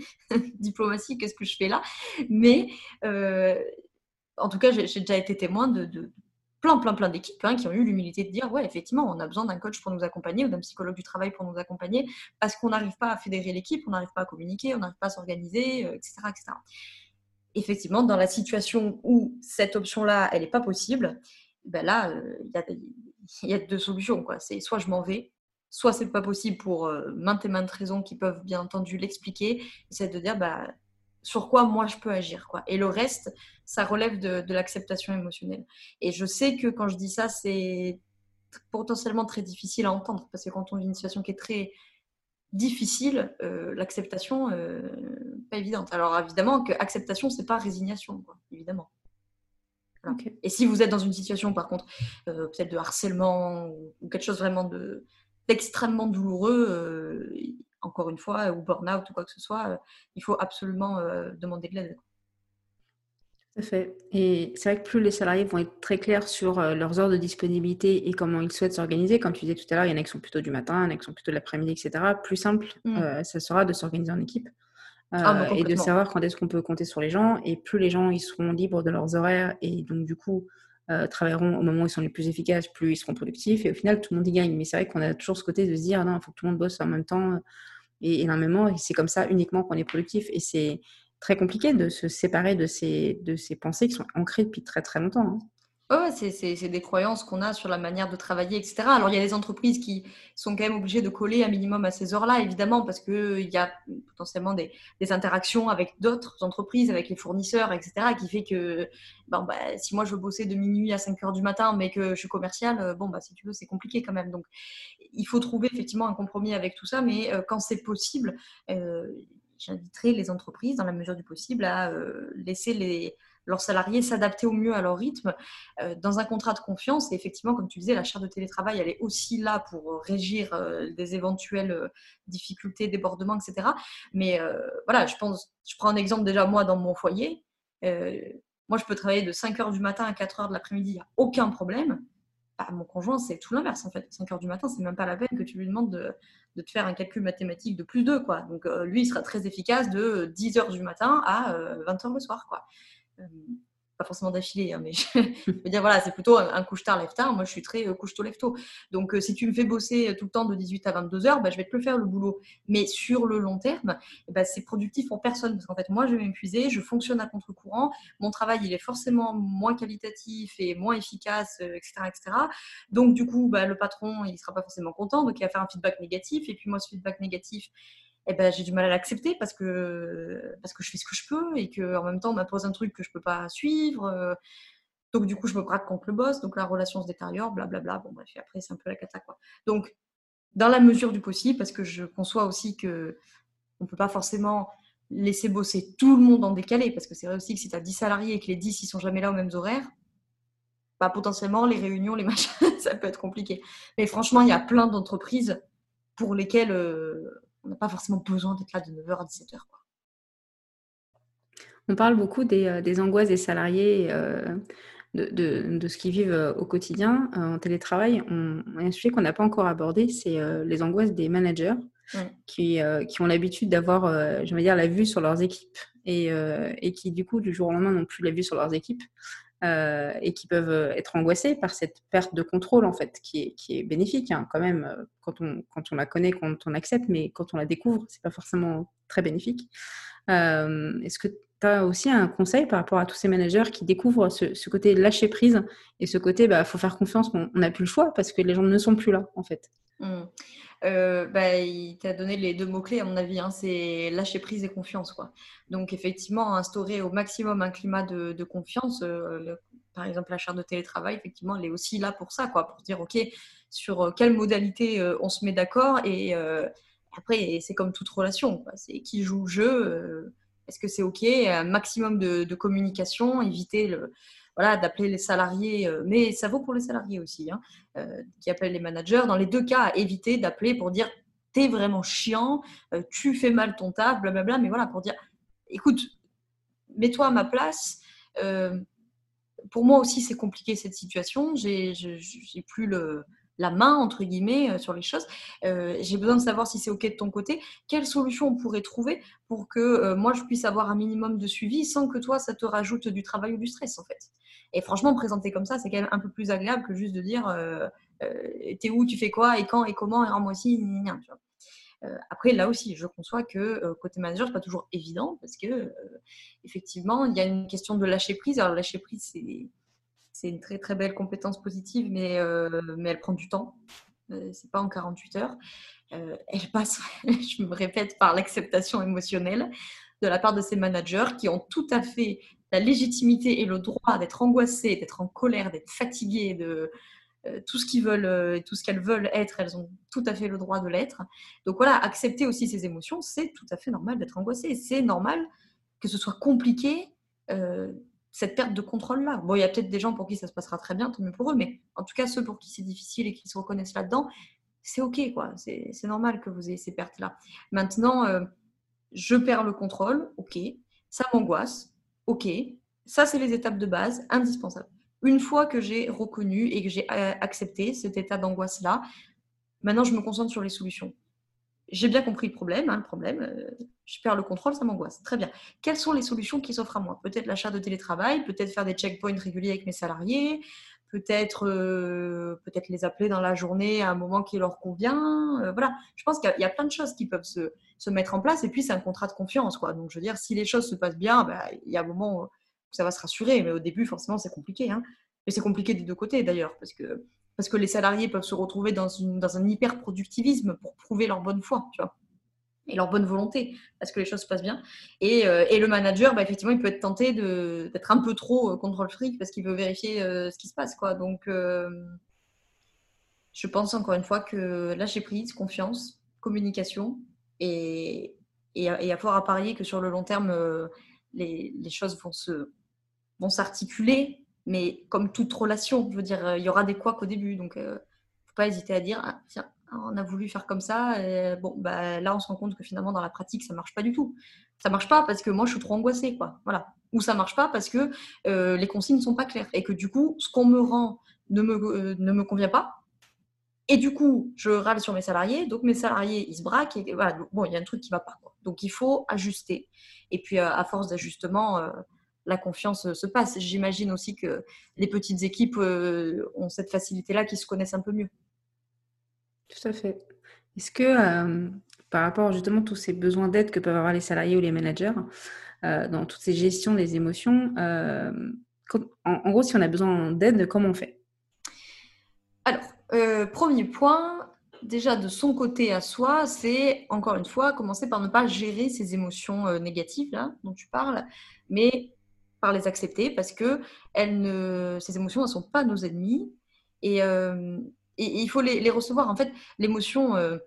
diplomatie que ce que je fais là, mais en tout cas, j'ai déjà été témoin de plein, plein, plein d'équipes hein, qui ont eu l'humilité de dire ouais, effectivement, on a besoin d'un coach pour nous accompagner ou d'un psychologue du travail pour nous accompagner parce qu'on n'arrive pas à fédérer l'équipe, on n'arrive pas à communiquer, on n'arrive pas à s'organiser, etc., euh, etc. Effectivement, dans la situation où cette option-là, elle n'est pas possible, ben là, euh, il y, a deux solutions. C'est soit je m'en vais, soit c'est pas possible pour euh, maintes et maintes raisons qui peuvent bien entendu l'expliquer. C'est de dire bah, sur quoi moi je peux agir. Quoi. Et le reste, ça relève de, l'acceptation émotionnelle. Et je sais que quand je dis ça, c'est potentiellement très difficile à entendre, parce que quand on vit une situation qui est très difficile, euh, l'acceptation, euh, pas évidente. Alors évidemment que acceptation, c'est pas résignation, quoi, évidemment. Et si vous êtes dans une situation, par contre, euh, peut-être de harcèlement ou, quelque chose vraiment de d'extrêmement douloureux, encore une fois, ou burn-out ou quoi que ce soit, euh, il faut absolument euh, demander de l'aide. Tout à fait. Et c'est vrai que plus les salariés vont être très clairs sur euh, leurs heures de disponibilité et comment ils souhaitent s'organiser, comme tu disais tout à l'heure, il y en a qui sont plutôt du matin, il y en a qui sont plutôt de l'après-midi, etc. Plus simple, mmh. ça sera de s'organiser en équipe. Ah, et de savoir quand est-ce qu'on peut compter sur les gens. Et plus les gens ils seront libres de leurs horaires et donc du coup travailleront au moment où ils sont les plus efficaces, plus ils seront productifs. Et au final, tout le monde y gagne. Mais c'est vrai qu'on a toujours ce côté de se dire, non, il faut que tout le monde bosse en même temps et énormément. Et c'est comme ça uniquement qu'on est productif. Et c'est très compliqué de se séparer de ces, de ces pensées qui sont ancrées depuis très très longtemps. Hein. C'est des croyances qu'on a sur la manière de travailler, etc. Alors, il y a des entreprises qui sont quand même obligées de coller un minimum à ces heures-là, évidemment, parce qu'il y a potentiellement des, interactions avec d'autres entreprises, avec les fournisseurs, etc., qui fait que bah, si moi je veux bosser de minuit à 5 heures du matin, mais que je suis commercial, euh, bon, bah, si tu veux, c'est compliqué quand même. Donc, il faut trouver effectivement un compromis avec tout ça, mais euh, quand c'est possible, euh, j'inviterai les entreprises, dans la mesure du possible, à laisser les leurs salariés s'adapter au mieux à leur rythme euh, dans un contrat de confiance. Et effectivement, comme tu disais, la charte de télétravail, elle est aussi là pour euh, régir euh, des éventuelles difficultés, débordements, etc. Mais voilà, je pense, je prends un exemple déjà moi dans mon foyer. moi, je peux travailler de 5 h du matin à 4 h de l'après-midi, il n'y a aucun problème. Bah, mon conjoint, c'est tout l'inverse en fait. 5 h du matin, c'est même pas la peine que tu lui demandes de, de te faire un calcul mathématique de plus 2. Quoi. Donc, lui, il sera très efficace de 10 h du matin à 20 h le soir. Quoi. Euh, pas forcément d'affilée, hein, mais je veux dire, voilà, c'est plutôt un, couche-tard, lève-tard. Moi, je suis très euh, couche-tôt, lève-tôt. Donc, euh, si tu me fais bosser tout le temps de 18 à 22 heures, bah, je vais te le faire le boulot. Mais sur le long terme, eh ben, c'est productif pour personne. Parce qu'en fait, moi, je vais m'épuiser, je fonctionne à contre-courant. Mon travail, il est forcément moins qualitatif et moins efficace, etc., etc. Donc, du coup, bah, le patron, il sera pas forcément content. Donc, il va faire un feedback négatif. Et puis, moi, ce feedback négatif, eh ben, j'ai du mal à l'accepter parce que, parce que je fais ce que je peux et qu'en même temps, on m'impose un truc que je ne peux pas suivre. Euh. Donc, du coup, je me braque contre le boss. Donc, la relation se détériore, blablabla. Bon, bref, après, c'est un peu la cata, quoi. Donc, dans la mesure du possible, parce que je conçois aussi que on ne peut pas forcément laisser bosser tout le monde en décalé, parce que c'est vrai aussi que si tu as 10 salariés et que les 10 ils sont jamais là aux mêmes horaires, bah, potentiellement les réunions, les machins, ça peut être compliqué. Mais franchement, il y a plein d'entreprises pour lesquels on n'a pas forcément besoin d'être là de 9h à 17h. On parle beaucoup des, angoisses des salariés de, ce qu'ils vivent euh, au quotidien euh, en télétravail, on, un sujet qu'on n'a pas encore abordé, c'est euh, les angoisses des managers qui, qui, ont l'habitude d'avoir, je dire, la vue sur leurs équipes et, et, qui, du coup, du jour au lendemain, n'ont plus la vue sur leurs équipes. Et qui peuvent être angoissés par cette perte de contrôle en fait, qui est, qui est bénéfique hein, quand même quand on, quand on la connaît, quand on accepte, mais quand on la découvre, c'est pas forcément très bénéfique. Est-ce que tu as aussi un conseil par rapport à tous ces managers qui découvrent ce, côté lâcher prise et ce côté, bah, faut faire confiance, on n'a plus le choix parce que les gens ne sont plus là, en fait? Mmh. Euh, bah, il t'a donné les deux mots-clés, à mon avis, hein, c'est lâcher prise et confiance. Quoi. Donc, effectivement, instaurer au maximum un climat de, confiance, euh, par exemple, la charte de télétravail, effectivement, elle est aussi là pour ça, quoi, pour dire, OK, sur euh, quelle modalité on se met d'accord. Et après, c'est comme toute relation, c'est qui joue le jeu est-ce que c'est OK? Un maximum de, communication, éviter le, voilà, d'appeler les salariés, euh, mais ça vaut pour les salariés aussi, hein, euh, qui appellent les managers. Dans les deux cas, éviter d'appeler pour dire t'es vraiment chiant, euh, tu fais mal ton taf, blablabla, mais voilà, pour dire écoute, mets-toi à ma place. pour moi aussi, c'est compliqué cette situation. J'ai, plus le, la main, entre guillemets, euh, sur les choses. Euh, j'ai besoin de savoir si c'est OK de ton côté. Quelle solution on pourrait trouver pour que euh, moi, je puisse avoir un minimum de suivi sans que toi, ça te rajoute du travail ou du stress, en fait? Et franchement, présenter comme ça, c'est quand même un peu plus agréable que juste de dire t'es où, tu fais quoi, et quand, et comment, et rends-moi aussi. après, là aussi, je conçois que côté manager, c'est pas toujours évident parce que effectivement, il y a une question de lâcher prise. Alors, lâcher prise, c'est c'est une très très belle compétence positive, mais, euh, mais elle prend du temps. Euh, c'est pas en 48 heures. Euh, elle passe, je me répète, par l'acceptation émotionnelle de la part de ces managers qui ont tout à fait la légitimité et le droit d'être angoissés, d'être en colère, d'être fatigués, de tout ce qu'ils veulent, tout ce qu'elles veulent être, elles ont tout à fait le droit de l'être. Donc voilà, accepter aussi ces émotions, c'est tout à fait normal d'être angoissé. C'est normal que ce soit compliqué cette perte de contrôle-là. Bon, il y a peut-être des gens pour qui ça se passera très bien, tant mieux pour eux, mais en tout cas, ceux pour qui c'est difficile et qui se reconnaissent là-dedans, c'est OK, quoi. C'est normal que vous ayez ces pertes-là. Maintenant, euh, je perds le contrôle, OK. Ça m'angoisse, OK. Ça, c'est les étapes de base, indispensables. Une fois que j'ai reconnu et que j'ai euh, accepté cet état d'angoisse-là, maintenant, je me concentre sur les solutions j'ai bien compris le problème, hein, le problème, euh, je perds le contrôle, ça m'angoisse. Très bien. Quelles sont les solutions qui s'offrent à moi? Peut-être l'achat de télétravail, peut-être faire des checkpoints réguliers avec mes salariés, peut-être euh, peut-être les appeler dans la journée à un moment qui leur convient. Euh, voilà, je pense qu'il y, a plein de choses qui peuvent se, se mettre en place. Et puis, c'est un contrat de confiance. Quoi. Donc, je veux dire, si les choses se passent bien, bah, il y a un moment où ça va se rassurer. Mais au début, forcément, c'est compliqué. Hein. Et c'est compliqué des deux côtés, d'ailleurs, parce que parce que les salariés peuvent se retrouver dans, un hyper-productivisme pour prouver leur bonne foi, et leur bonne volonté, parce que les choses se passent bien. Et, euh, le manager, bah, effectivement, il peut être tenté d'être un peu trop euh, contre le fric parce qu'il veut vérifier euh, ce qui se passe. Donc, je pense encore une fois que lâcher prise, confiance, communication, et, et, à, à parier que sur le long terme, les, choses vont se vont s'articuler mais comme toute relation, je veux dire, il y aura des couacs au début. Donc, il euh, ne faut pas hésiter à dire, ah, tiens, on a voulu faire comme ça. Et bon, bah, là, on se rend compte que finalement, dans la pratique, ça ne marche pas du tout. Ça ne marche pas parce que moi, je suis trop angoissée, quoi. Voilà. Ou ça ne marche pas parce que euh, les consignes ne sont pas claires. Et que du coup, ce qu'on me rend ne me, euh, ne me convient pas. Et du coup, je râle sur mes salariés. Donc, mes salariés, ils se braquent. Bon, il y a un truc qui ne va pas. Donc, il faut ajuster. Et puis, à force d'ajustement la confiance euh, se passe. J'imagine aussi que les petites équipes euh, ont cette facilité-là, qui se connaissent un peu mieux. Tout à fait. Est-ce que, euh, par rapport justement à tous ces besoins d'aide que peuvent avoir les salariés ou les managers, dans toutes ces gestions des émotions, en, gros, si on a besoin d'aide, comment on fait? Alors, premier point, déjà de son côté à soi, c'est encore une fois commencer par ne pas gérer ces émotions négatives là dont tu parles, mais par les accepter parce que elles ne, ces émotions ne sont pas nos ennemis et, il faut les, recevoir. En fait, l'émotion, euh,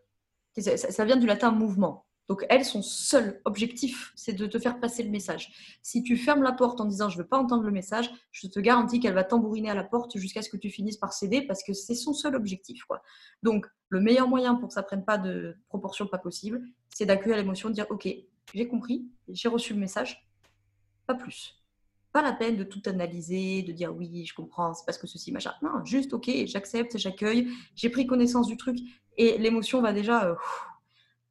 ça, vient du latin mouvement. Donc, elle, son seul objectif, c'est de te faire passer le message. Si tu fermes la porte en disant je ne veux pas entendre le message, je te garantis qu'elle va tambouriner à la porte jusqu'à ce que tu finisses par céder parce que c'est son seul objectif. Quoi. Donc, le meilleur moyen pour que ça ne prenne pas de proportion pas possible, c'est d'accueillir l'émotion, de dire ok, j'ai compris, j'ai reçu le message, pas plus. Pas la peine de tout analyser, de dire oui, je comprends, c'est parce que ceci, machin. Non, juste ok, j'accepte, j'accueille, j'ai pris connaissance du truc et l'émotion va déjà. Euh,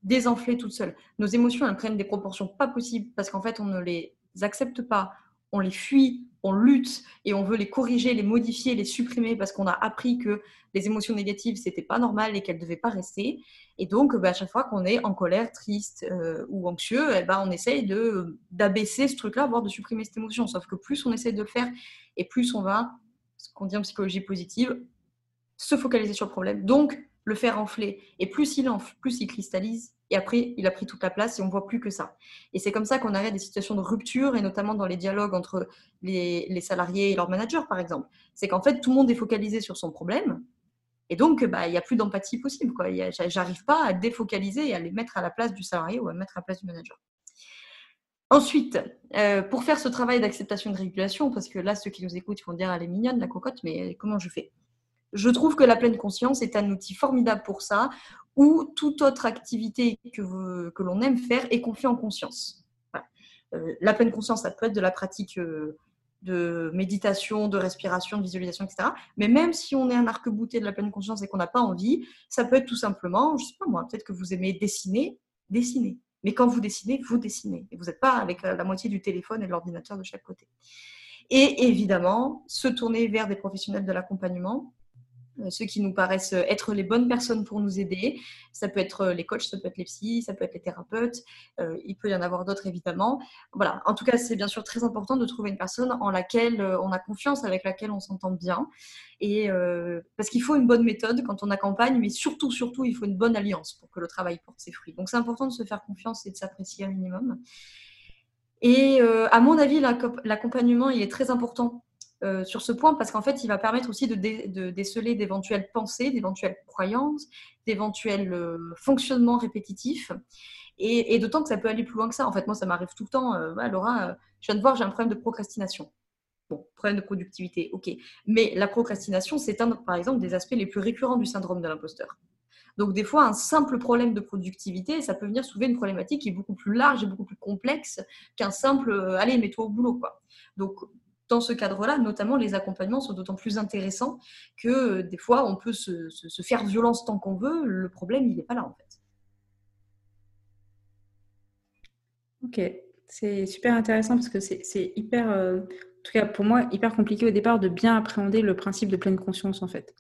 désenfler toute seule. Nos émotions, elles prennent des proportions pas possibles parce qu'en fait, on ne les accepte pas, on les fuit, on lutte et on veut les corriger, les modifier, les supprimer parce qu'on a appris que les émotions négatives, c'était pas normal et qu'elles devaient pas rester. Et donc, bah, à chaque fois qu'on est en colère, triste euh, ou anxieux, eh ben, on essaye de, d'abaisser ce truc-là, voire de supprimer cette émotion. Sauf que plus on essaie de le faire et plus on va, ce qu'on dit en psychologie positive, se focaliser sur le problème. Donc, le faire enfler. Et plus il enfle, plus il cristallise. Et après, il a pris toute la place et on voit plus que ça. Et c'est comme ça qu'on arrête des situations de rupture, et notamment dans les dialogues entre les, salariés et leurs managers, par exemple. C'est qu'en fait, tout le monde est focalisé sur son problème. Et donc, bah, il n'y a plus d'empathie possible. J'arrive pas à défocaliser et à les mettre à la place du salarié ou à mettre à la place du manager. Ensuite, euh, pour faire ce travail d'acceptation de régulation, parce que là, ceux qui nous écoutent vont dire, elle est mignonne, la cocotte, mais comment je fais? Je trouve que la pleine conscience est un outil formidable pour ça, ou toute autre activité que, l'on aime faire et qu'on fait en conscience. Euh, la pleine conscience, ça peut être de la pratique euh, de méditation, de respiration, de visualisation, etc. Mais même si on est un arc-bouté de la pleine conscience et qu'on n'a pas envie, ça peut être tout simplement, je sais pas moi, peut-être que vous aimez dessiner, dessiner. Mais quand vous dessinez, vous dessinez. Et vous n'êtes pas avec la moitié du téléphone et de l'ordinateur de chaque côté. Et évidemment, se tourner vers des professionnels de l'accompagnement euh, ceux qui nous paraissent être les bonnes personnes pour nous aider. Ça peut être les coachs, ça peut être les psys, ça peut être les thérapeutes. Euh, il peut y en avoir d'autres évidemment. Voilà. En tout cas, c'est bien sûr très important de trouver une personne en laquelle euh, on a confiance, avec laquelle on s'entend bien. Et parce qu'il faut une bonne méthode quand on accompagne, mais surtout, surtout, il faut une bonne alliance pour que le travail porte ses fruits. Donc, c'est important de se faire confiance et de s'apprécier un minimum. Et à mon avis, l'accompagnement, il est très important euh, sur ce point parce qu'en fait, il va permettre aussi de, déceler d'éventuelles pensées, d'éventuelles croyances, d'éventuels euh, fonctionnements répétitifs. Et, d'autant que ça peut aller plus loin que ça. En fait, moi, ça m'arrive tout le temps. Euh, Laura, je viens de voir, j'ai un problème de procrastination. Bon, problème de productivité, ok. Mais la procrastination, c'est un, par exemple, des aspects les plus récurrents du syndrome de l'imposteur. Donc, des fois, un simple problème de productivité, ça peut venir soulever une problématique qui est beaucoup plus large et beaucoup plus complexe qu'un simple allez, mets-toi au boulot. Donc, dans ce cadre-là, notamment, les accompagnements sont d'autant plus intéressants que euh, des fois, on peut se, faire violence tant qu'on veut. Le problème, il n'est pas là, en fait. Ok, c'est super intéressant parce que c'est hyper, euh, en tout cas pour moi, hyper compliqué au départ de bien appréhender le principe de pleine conscience, en fait.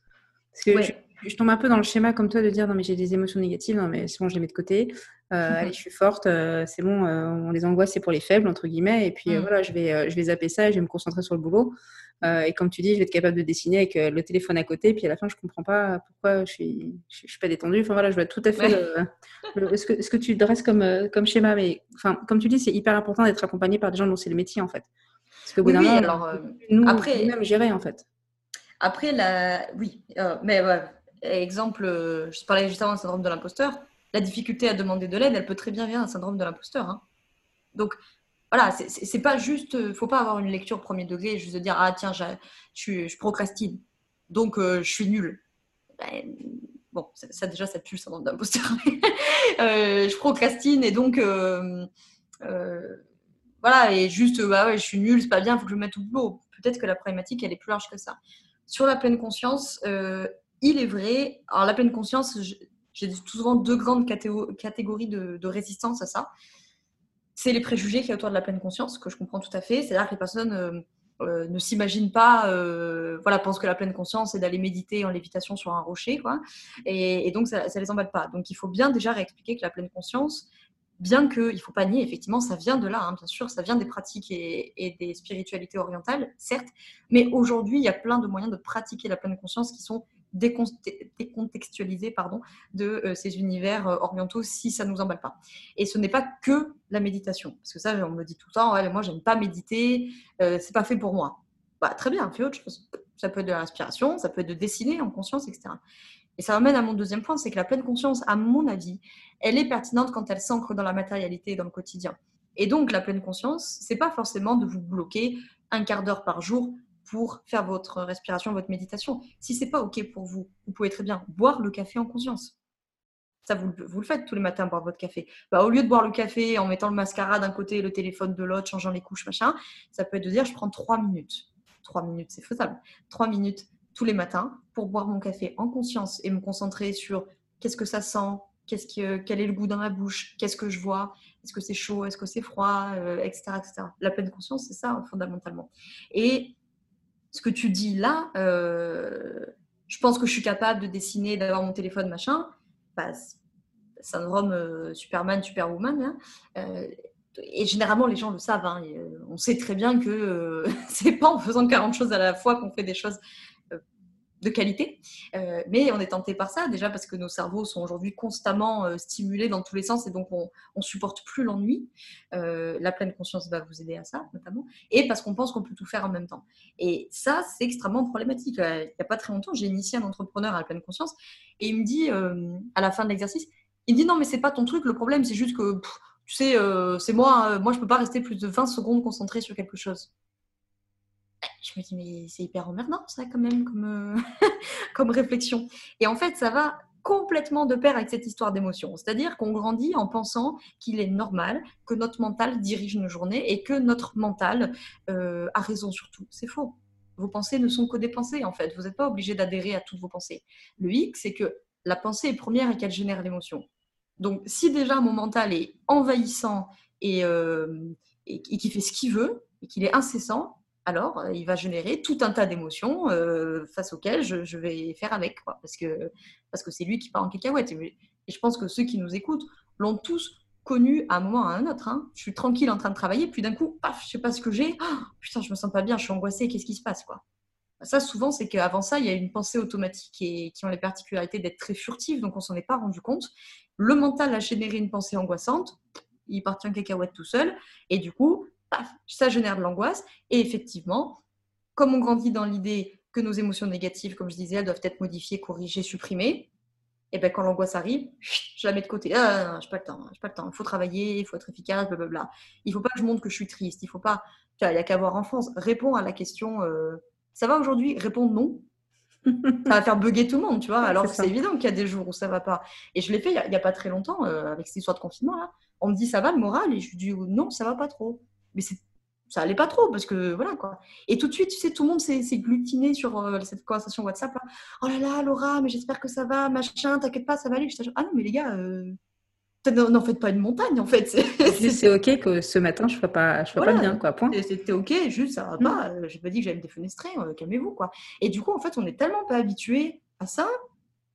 Parce que je tombe un peu dans le schéma comme toi de dire non mais j'ai des émotions négatives, non mais c'est bon je les mets de côté, euh, allez je suis forte, euh, c'est bon, euh, on les angoisse c'est pour les faibles entre guillemets et puis mm. voilà je vais je vais zapper ça et je vais me concentrer sur le boulot. Et comme tu dis je vais être capable de dessiner avec le téléphone à côté puis à la fin je comprends pas pourquoi je suis je, suis pas détendue, enfin voilà je vois tout à fait ce, que, ce que tu dresses comme comme schéma mais enfin comme tu dis c'est hyper important d'être accompagné par des gens dont c'est le métier en fait. Parce que oui, alors, nous, après même gérer en fait. Après, la... oui, mais exemple, euh, je parlais juste avant du syndrome de l'imposteur, la difficulté à demander de l'aide, elle peut très bien venir d'un syndrome de l'imposteur. Hein. Donc, voilà, c'est pas juste, euh, faut pas avoir une lecture premier degré, juste de dire ah tiens, je, procrastine, donc euh, je suis nulle. Ben, bon, ça, déjà ça pue le syndrome d'imposteur. je procrastine et donc voilà et juste bah ouais, je suis nulle, c'est pas bien, faut que je me mette au boulot. Peut-être que la problématique elle est plus large que ça. Sur la pleine conscience, il est vrai, alors la pleine conscience, j'ai souvent deux grandes catégories de, résistance à ça. C'est les préjugés qui y autour de la pleine conscience, que je comprends tout à fait. C'est-à-dire que les personnes euh, euh, ne s'imaginent pas, euh, voilà, pensent que la pleine conscience, c'est d'aller méditer en lévitation sur un rocher, quoi. Et, donc, ça ne les emballe pas. Donc, il faut bien déjà réexpliquer que la pleine conscience, bien qu'il ne faut pas nier, effectivement, ça vient de là, hein, bien sûr, ça vient des pratiques et, des spiritualités orientales, certes, mais aujourd'hui, il y a plein de moyens de pratiquer la pleine conscience qui sont décontextualiser pardon, de euh, ces univers euh, orientaux si ça ne nous emballe pas. Et ce n'est pas que la méditation, parce que ça, on me dit tout le temps, ouais, moi, j'aime pas méditer, euh, c'est pas fait pour moi. Bah, très bien, fais autre chose. ça peut être de la respiration, ça peut être de dessiner en conscience, etc. Et ça m'amène à mon deuxième point, c'est que la pleine conscience, à mon avis, elle est pertinente quand elle s'ancre dans la matérialité, dans le quotidien. Et donc, la pleine conscience, c'est pas forcément de vous bloquer un quart d'heure par jour pour faire votre respiration, votre méditation. Si c'est pas OK pour vous, vous pouvez très bien boire le café en conscience. Ça, vous, le faites tous les matins, boire votre café. Bah, au lieu de boire le café en mettant le mascara d'un côté, le téléphone de l'autre, changeant les couches, machin, ça peut être de dire je prends trois minutes. Trois minutes, c'est faisable. Trois minutes tous les matins pour boire mon café en conscience et me concentrer sur qu'est-ce que ça sent, qu'est-ce que, quel est le goût dans ma bouche, qu'est-ce que je vois, est-ce que c'est chaud, est-ce que c'est froid, etc., euh, etc. La pleine conscience, c'est ça fondamentalement. Et ce que tu dis là, euh, je pense que je suis capable de dessiner, d'avoir mon téléphone, machin. Bah, syndrome euh, Superman, Superwoman. Hein. Euh, et généralement, les gens le savent. Hein, on sait très bien que c'est pas en faisant 40 choses à la fois qu'on fait des choses de qualité. Euh, mais on est tenté par ça, déjà parce que nos cerveaux sont aujourd'hui constamment euh, stimulés dans tous les sens et donc on, on supporte plus l'ennui. Euh, la pleine conscience va vous aider à ça, notamment. Et parce qu'on pense qu'on peut tout faire en même temps. Et ça, c'est extrêmement problématique. il n'y a pas très longtemps, j'ai initié un entrepreneur à la pleine conscience et il me dit, à la fin de l'exercice, il me dit non, mais c'est pas ton truc, le problème, c'est juste que, tu sais, c'est moi, moi, je peux pas rester plus de 20 secondes concentré sur quelque chose je me dis, mais c'est hyper emmerdant, ça, quand même, comme, euh, comme réflexion. Et en fait, ça va complètement de pair avec cette histoire d'émotion. C'est-à-dire qu'on grandit en pensant qu'il est normal que notre mental dirige nos journées et que notre mental euh, a raison sur tout. C'est faux. Vos pensées ne sont que des pensées, en fait. Vous n'êtes pas obligé d'adhérer à toutes vos pensées. Le hic, c'est que la pensée est première et qu'elle génère l'émotion. Donc, si déjà mon mental est envahissant et, euh, et qui fait ce qu'il veut, et qu'il est incessant, alors euh, il va générer tout un tas d'émotions euh, face auxquelles je, vais faire avec, parce que parce que c'est lui qui part en cacahuète. Et, je pense que ceux qui nous écoutent l'ont tous connu à un moment ou à un autre. Hein. Je suis tranquille en train de travailler, puis d'un coup, paf, je sais pas ce que j'ai. Oh, putain, je me sens pas bien, je suis angoissée. Qu'est-ce qui se passe, quoi? Ça, souvent, c'est qu'avant ça, il y a une pensée automatique et qui ont les particularités d'être très furtive, donc on s'en est pas rendu compte. Le mental a généré une pensée angoissante. Il partit en cacahuète tout seul, et du coup, ça génère de l'angoisse. Et effectivement, comme on grandit dans l'idée que nos émotions négatives, comme je disais, elles doivent être modifiées, corrigées, supprimées, et ben quand l'angoisse arrive, je la mets de côté. Ah, je pas le temps, pas le temps. Il faut travailler, il faut être efficace, blablabla. Il faut pas que je montre que je suis triste. Il faut pas. Il n'y a qu'à voir en France. Réponds à la question. Euh, ça va aujourd'hui? Répondre non. ça va faire bugger tout le monde, tu vois. Alors c'est évident qu'il y a des jours où ça va pas. Et je l'ai fait il n'y a, pas très longtemps euh, avec cette histoire de confinement là. On me dit ça va le moral? Et je dis non, ça va pas trop mais ça allait pas trop parce que voilà quoi. Et tout de suite, tu sais, tout le monde s'est glutiné sur euh, cette conversation WhatsApp. Là. Oh là là, Laura, mais j'espère que ça va, machin, t'inquiète pas, ça va aller. ah non, mais les gars, euh, n'en faites pas une montagne en fait. C'est ok que ce matin je ne sois pas, je sois pas bien quoi. Point. C'était ok, juste ça va mm. pas. Euh, j'ai pas dit que j'allais me défenestrer, calmez-vous quoi. Et du coup, en fait, on est tellement pas habitué à ça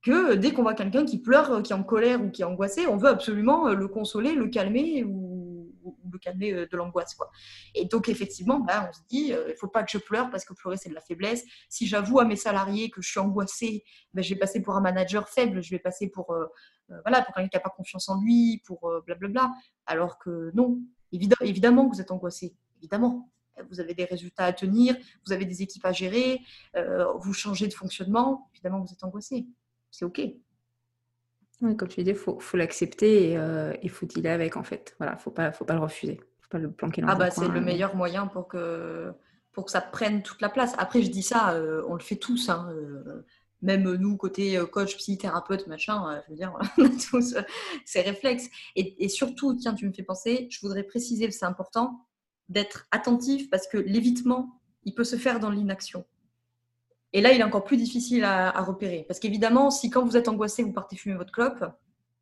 que dès qu'on voit quelqu'un qui pleure, qui est en colère ou qui est angoissé, on veut absolument le consoler, le calmer ou calmer euh, de l'angoisse. Et donc, effectivement, bah, on se dit, euh, il ne faut pas que je pleure parce que pleurer, c'est de la faiblesse. Si j'avoue à mes salariés que je suis angoissée, bah, je vais passer pour un manager faible, je vais passer pour, euh, voilà, pour quelqu'un qui n'a pas confiance en lui, pour blablabla. Alors que non, évidemment que vous êtes angoissé, évidemment vous avez des résultats à tenir, vous avez des équipes à gérer, vous changez de fonctionnement, évidemment vous êtes angoissé. C'est OK. Oui, comme tu disais, il faut, faut l'accepter et euh, il faut dealer avec, en fait. Voilà, il ne faut pas, faut pas le refuser. Il ne faut pas le planquer dans Ah, bah, c'est le meilleur moyen pour que, pour que ça prenne toute la place. Après, je dis ça, euh, on le fait tous. Hein, euh, même nous, côté coach, psychothérapeute, machin, je veux dire, on a tous ces réflexes. Et, et, surtout, tiens, tu me fais penser, je voudrais préciser, c'est important, d'être attentif parce que l'évitement, il peut se faire dans l'inaction. Et là, il est encore plus difficile à, repérer. Parce qu'évidemment, si quand vous êtes angoissé, vous partez fumer votre clope,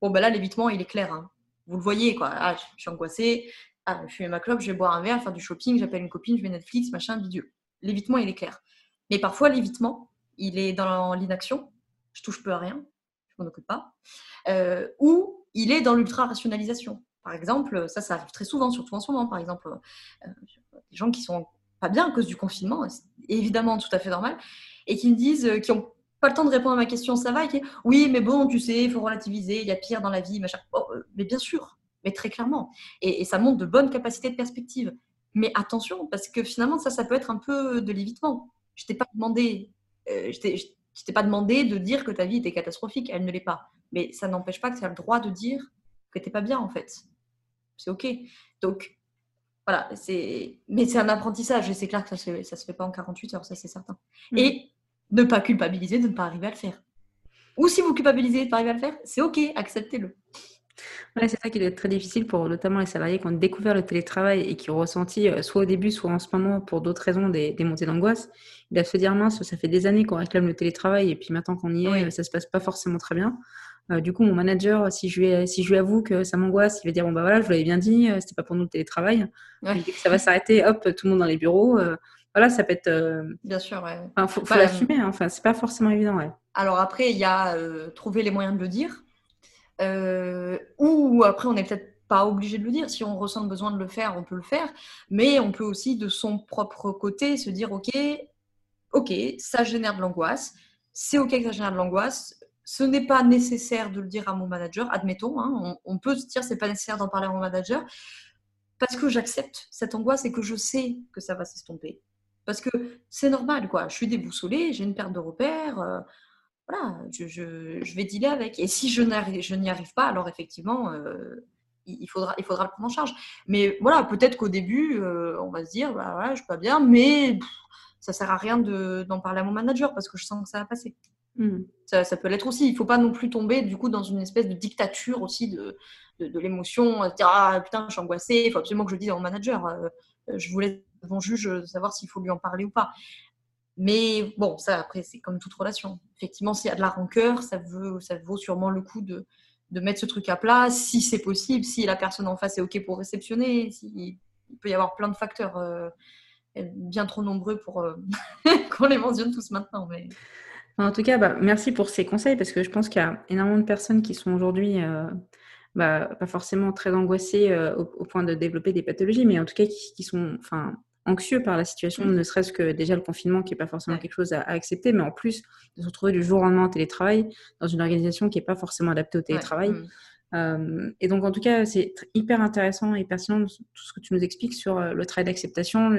bon, ben là, l'évitement, il est clair. Hein. Vous le voyez, quoi. Ah, je suis angoissé, ah, je fume ma clope, je vais boire un verre, faire du shopping, j'appelle une copine, je vais Netflix, machin, vidéo. L'évitement, il est clair. Mais parfois, l'évitement, il est dans l'inaction. Je touche peu à rien, je m'en occupe pas. Euh, ou il est dans l'ultra-rationalisation. Par exemple, ça, ça arrive très souvent, surtout en ce moment, par exemple, euh, des gens qui sont pas bien à cause du confinement, évidemment tout à fait normal, et qui me disent, euh, qui ont pas le temps de répondre à ma question, ça va, et qui oui, mais bon, tu sais, il faut relativiser, il y a pire dans la vie, machin. Oh, euh, mais bien sûr, mais très clairement. Et, ça montre de bonnes capacités de perspective. Mais attention, parce que finalement, ça, ça peut être un peu de l'évitement. Je t'ai pas demandé, euh, je t'ai pas demandé de dire que ta vie était catastrophique. Elle ne l'est pas. Mais ça n'empêche pas que tu as le droit de dire que tu n'es pas bien, en fait. C'est OK. Donc, voilà. c'est Mais c'est un apprentissage. Et c'est clair que ça ne se, se, fait pas en 48 heures, ça, c'est certain. Mm. Et ne pas culpabiliser de ne pas arriver à le faire. Ou si vous culpabilisez de ne pas arriver à le faire, c'est OK, acceptez-le. Ouais, c'est ça qui doit être très difficile pour notamment les salariés qui ont découvert le télétravail et qui ont ressenti, euh, soit au début, soit en ce moment, pour d'autres raisons, des, des montées d'angoisse. Ils doivent se dire, mince, ça fait des années qu'on réclame le télétravail et puis maintenant qu'on y est, ça se passe pas forcément très bien. Euh, du coup, mon manager, si je lui, si je lui avoue que ça m'angoisse, il va dire, bon, bah voilà, je vous l'avais bien dit, euh, c'était pas pour nous le télétravail. Dès que ça va s'arrêter, hop, tout le monde dans les bureaux. voilà, ça peut être. Bien sûr, ouais. Enfin, faut, faut l'assumer, hein. enfin, c'est pas forcément évident, ouais. Alors après, il y a trouver les moyens de le dire. Euh, ou après, on n'est peut-être pas obligé de le dire. Si on ressent le besoin de le faire, on peut le faire. Mais on peut aussi, de son propre côté, se dire Ok, ok, ça génère de l'angoisse. C'est ok que ça génère de l'angoisse. Ce n'est pas nécessaire de le dire à mon manager, admettons. Hein, on, peut se dire c'est pas nécessaire d'en parler à mon manager parce que j'accepte cette angoisse et que je sais que ça va s'estomper. Parce que c'est normal, quoi. Je suis déboussolée, j'ai une perte de repère. Euh, voilà, je, vais dealer avec. Et si je n'y arrive pas, alors effectivement, euh, il, faudra, le prendre en charge. Mais voilà, peut-être qu'au début, euh, on va se dire, bah, voilà, je suis pas bien, mais ça ça sert à rien d'en parler à mon manager parce que je sens que ça va passer. Mmh. Ça, peut l'être aussi. Il ne faut pas non plus tomber du coup dans une espèce de dictature aussi de, de, l'émotion, dire ah putain je suis angoissée, il faut absolument que je dise à mon manager. Euh, je voulais mon juge savoir s'il faut lui en parler ou pas. Mais bon, ça, après, c'est comme toute relation. Effectivement, s'il y a de la rancœur, ça, vaut sûrement le coup de, de mettre ce truc à plat, si c'est possible, si la personne en face est OK pour réceptionner. il peut y avoir plein de facteurs euh, bien trop nombreux pour euh, qu'on les mentionne tous maintenant. Mais... En tout cas, bah, merci pour ces conseils parce que je pense qu'il y a énormément de personnes qui sont aujourd'hui euh, bah, pas forcément très angoissées au, point de développer des pathologies, mais en tout cas qui, qui sont enfin, anxieux par la situation, mm. ne serait-ce que déjà le confinement qui n'est pas forcément quelque chose à, accepter, mais en plus de se retrouver du jour au lendemain en télétravail dans une organisation qui n'est pas forcément adaptée au télétravail. Mm. Euh, et donc, en tout cas, c'est hyper intéressant et pertinent tout ce que tu nous expliques sur euh, le travail d'acceptation.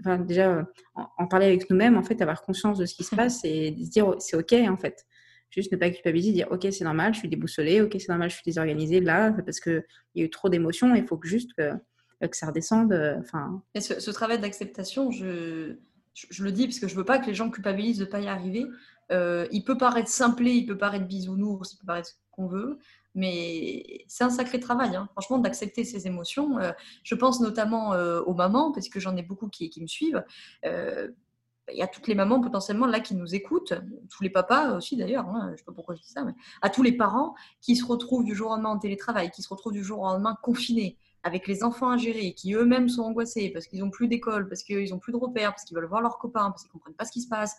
Enfin, déjà, euh, en, parler avec nous-mêmes, en fait, avoir conscience de ce qui se passe et se dire c'est OK, en fait. Juste ne pas culpabiliser, dire OK, c'est normal, je suis déboussolée, OK, c'est normal, je suis désorganisée là, parce qu'il y a eu trop d'émotions, il faut juste que que ça redescende. Enfin. Ce, travail d'acceptation, je, je, le dis parce que je veux pas que les gens culpabilisent de ne pas y arriver. Il peut paraître simplé, il peut paraître bisounours, il peut paraître ce qu'on veut, mais c'est un sacré travail, hein. franchement, d'accepter ses émotions. je pense notamment aux mamans, parce que j'en ai beaucoup qui, me suivent. il y a toutes les mamans potentiellement là qui nous écoutent, tous les papas aussi d'ailleurs, hein, je ne sais pas pourquoi je dis ça, mais à tous les parents qui se retrouvent du jour au lendemain en télétravail, qui se retrouvent du jour au lendemain confinés, avec les enfants à gérer, qui eux-mêmes sont angoissés parce qu'ils n'ont plus d'école, parce qu'ils n'ont plus de repères, parce qu'ils veulent voir leurs copains, parce qu'ils ne comprennent pas ce qui se passe.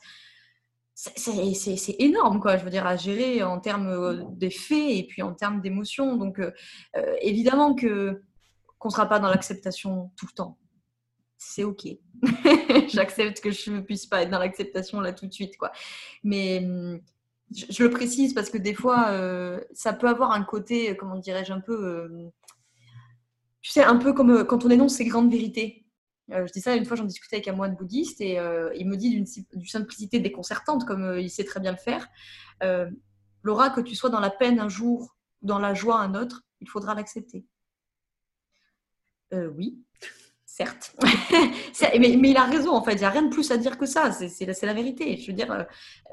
C'est énorme, quoi, je veux dire, à gérer en termes euh, des faits et puis en termes d'émotions. Donc, euh, euh, évidemment que qu'on ne sera pas dans l'acceptation tout le temps. C'est OK. J'accepte que je ne puisse pas être dans l'acceptation là tout de suite, quoi. Mais hum, je, le précise parce que des fois, ça peut avoir un côté, comment dirais-je, un peu tu sais, un peu comme quand on énonce ces grandes vérités. Euh, je dis ça une fois, j'en discutais avec un moine bouddhiste et euh, il me dit d'une simplicité déconcertante, comme il sait très bien le faire. Laura, que tu sois dans la peine un jour, dans la joie un autre, il faudra l'accepter. oui, certes. mais, il a raison, en fait. Il n'y a rien de plus à dire que ça. C'est la, vérité. Je veux dire, euh,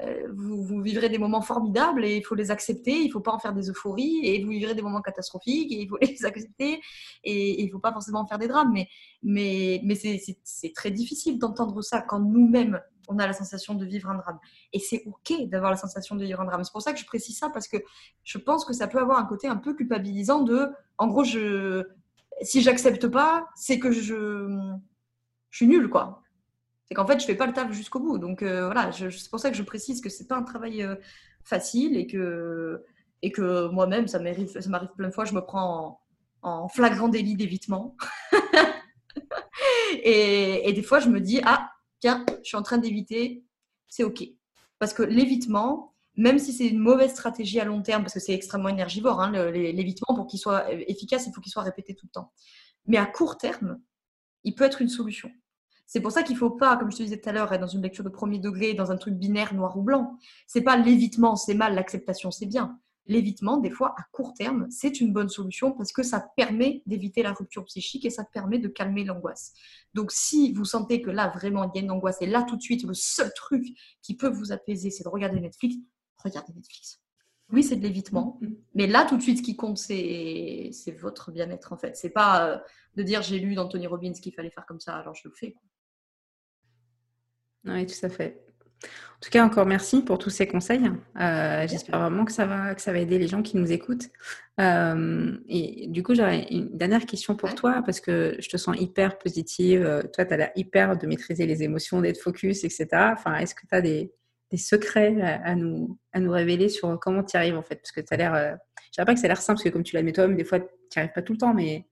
euh, vous, vivrez des moments formidables et il faut les accepter. Il ne faut pas en faire des euphories. Et vous vivrez des moments catastrophiques et il faut les accepter. Et il ne faut pas forcément en faire des drames. Mais, mais, mais c'est très difficile d'entendre ça quand nous-mêmes, on a la sensation de vivre un drame. Et c'est OK d'avoir la sensation de vivre un drame. C'est pour ça que je précise ça parce que je pense que ça peut avoir un côté un peu culpabilisant de, en gros, je si j'accepte pas, c'est que je, suis nulle, quoi. C'est qu'en fait, je fais pas le taf jusqu'au bout. Donc euh, voilà, c'est pour ça que je précise que c'est pas un travail euh, facile et que, et que moi-même, ça m'arrive, plein de fois, je me prends en, flagrant délit d'évitement. et des fois, je me dis, ah, tiens, je suis en train d'éviter, c'est OK. Parce que l'évitement, même si c'est une mauvaise stratégie à long terme, parce que c'est extrêmement énergivore, hein, l'évitement, pour qu'il soit efficace, il faut qu'il soit répété tout le temps. Mais à court terme, il peut être une solution. C'est pour ça qu'il ne faut pas, comme je te disais tout à l'heure, être dans une lecture de premier degré, dans un truc binaire noir ou blanc. C'est pas l'évitement, c'est mal, l'acceptation, c'est bien. L'évitement, des fois, à court terme, c'est une bonne solution parce que ça permet d'éviter la rupture psychique et ça permet de calmer l'angoisse. Donc, si vous sentez que là, vraiment, il y a une angoisse et là, tout de suite, le seul truc qui peut vous apaiser, c'est de regarder Netflix, regardez Netflix. Oui, c'est de l'évitement, mm-hmm. mais là, tout de suite, ce qui compte, c'est votre bien-être, en fait. C'est pas euh, de dire j'ai lu d'Anthony Robbins qu'il fallait faire comme ça, alors je le fais. Oui, tout à fait. En tout cas, encore merci pour tous ces conseils. Euh, j'espère vraiment que ça, va, que ça va aider les gens qui nous écoutent. Euh, et du coup, j'aurais une dernière question pour toi parce que je te sens hyper positive. Toi, tu as l'air hyper de maîtriser les émotions, d'être focus, etc. Enfin, est-ce que tu as des, secrets à, nous, à nous révéler sur comment tu y arrives en fait Parce que tu as l'air. je ne dirais pas que ça a l'air simple parce que comme tu l'as mis toi-même, des fois, tu n'y arrives pas tout le temps, mais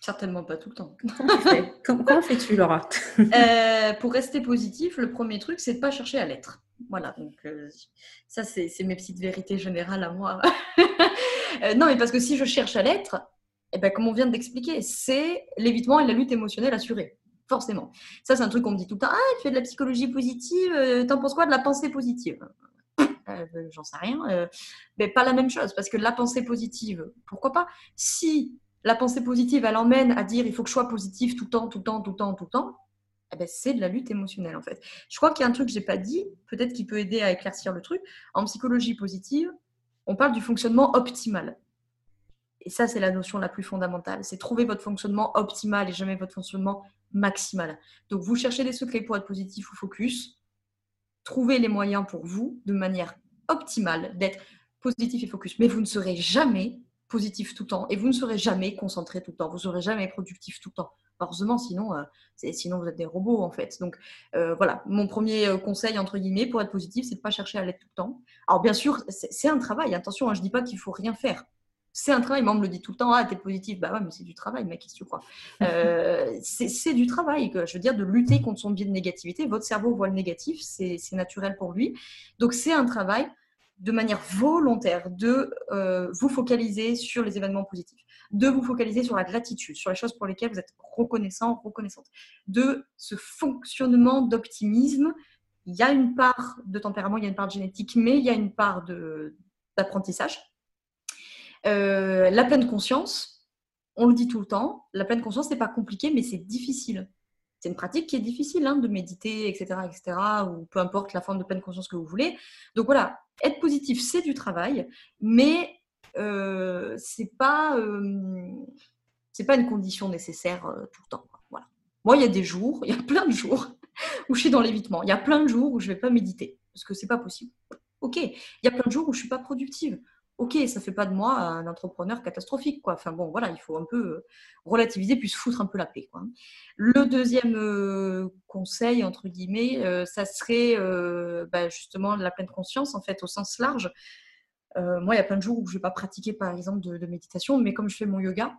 Certainement pas tout le temps. Comment, fais-tu, Laura? Euh, Pour rester positif, le premier truc, c'est de pas chercher à l'être. Voilà, donc euh, ça, c'est mes petites vérités générales à moi. Euh, non, mais parce que si je cherche à l'être, eh ben, comme on vient d'expliquer, c'est l'évitement et la lutte émotionnelle assurée. Forcément. Ça, c'est un truc qu'on me dit tout le temps. Ah, tu fais de la psychologie positive, t'en penses quoi de la pensée positive? J'en sais rien. mais pas la même chose, parce que la pensée positive, pourquoi pas? Si la pensée positive, elle emmène à dire il faut que je sois positif tout le temps, tout le temps, tout le temps, tout le temps, eh ben, c'est de la lutte émotionnelle en fait. Je crois qu'il y a un truc que j'ai pas dit, peut-être qui peut aider à éclaircir le truc. En psychologie positive, on parle du fonctionnement optimal. Et ça, c'est la notion la plus fondamentale. C'est trouver votre fonctionnement optimal et jamais votre fonctionnement maximal. Donc, vous cherchez des secrets pour être positif ou focus. Trouvez les moyens pour vous, de manière optimale, d'être positif et focus. Mais vous ne serez jamais positif tout le temps et vous ne serez jamais concentré tout le temps, vous ne serez jamais productif tout le temps. Heureusement, sinon, euh, sinon vous êtes des robots en fait. Donc euh, voilà, mon premier euh, conseil entre guillemets pour être positif, c'est de pas chercher à l'être tout le temps. Alors bien sûr, c'est un travail. Attention, hein, je dis pas qu'il faut rien faire. C'est un travail. Moi, on me le dit tout le temps. Ah, t'es positif. Bah ouais, mais c'est du travail, mec. Qu'est-ce que tu crois? C'est du travail. Je veux dire, de lutter contre son biais de négativité. Votre cerveau voit le négatif. C'est naturel pour lui. Donc, c'est un travail de manière volontaire de euh, vous focaliser sur les événements positifs, de vous focaliser sur la gratitude, sur les choses pour lesquelles vous êtes reconnaissant, reconnaissante, de ce fonctionnement d'optimisme. Il y a une part de tempérament, il y a une part de génétique, mais il y a une part d'apprentissage. Euh, la pleine conscience, on le dit tout le temps, la pleine conscience n'est pas compliqué, mais c'est difficile c'est une pratique qui est difficile hein, de méditer, etc., etc., ou peu importe la forme de pleine conscience que vous voulez. Donc voilà, être positif, c'est du travail, mais euh, c'est pas euh, pas une condition nécessaire euh, tout le temps. Moi, il y a des jours, il y a plein de jours où je suis dans l'évitement. Il y a plein de jours où je vais pas méditer parce que c'est pas possible. Ok, il y a plein de jours où je suis pas productive ok, ça fait pas de moi un entrepreneur catastrophique, quoi. Enfin bon, voilà, il faut un peu euh, relativiser puis se foutre un peu la paix, quoi. Le deuxième euh, conseil entre guillemets, euh, ça serait bah, justement la pleine conscience, en fait, au sens large. moi, il y a plein de jours où je vais pas pratiquer, par exemple, de méditation, mais comme je fais mon yoga,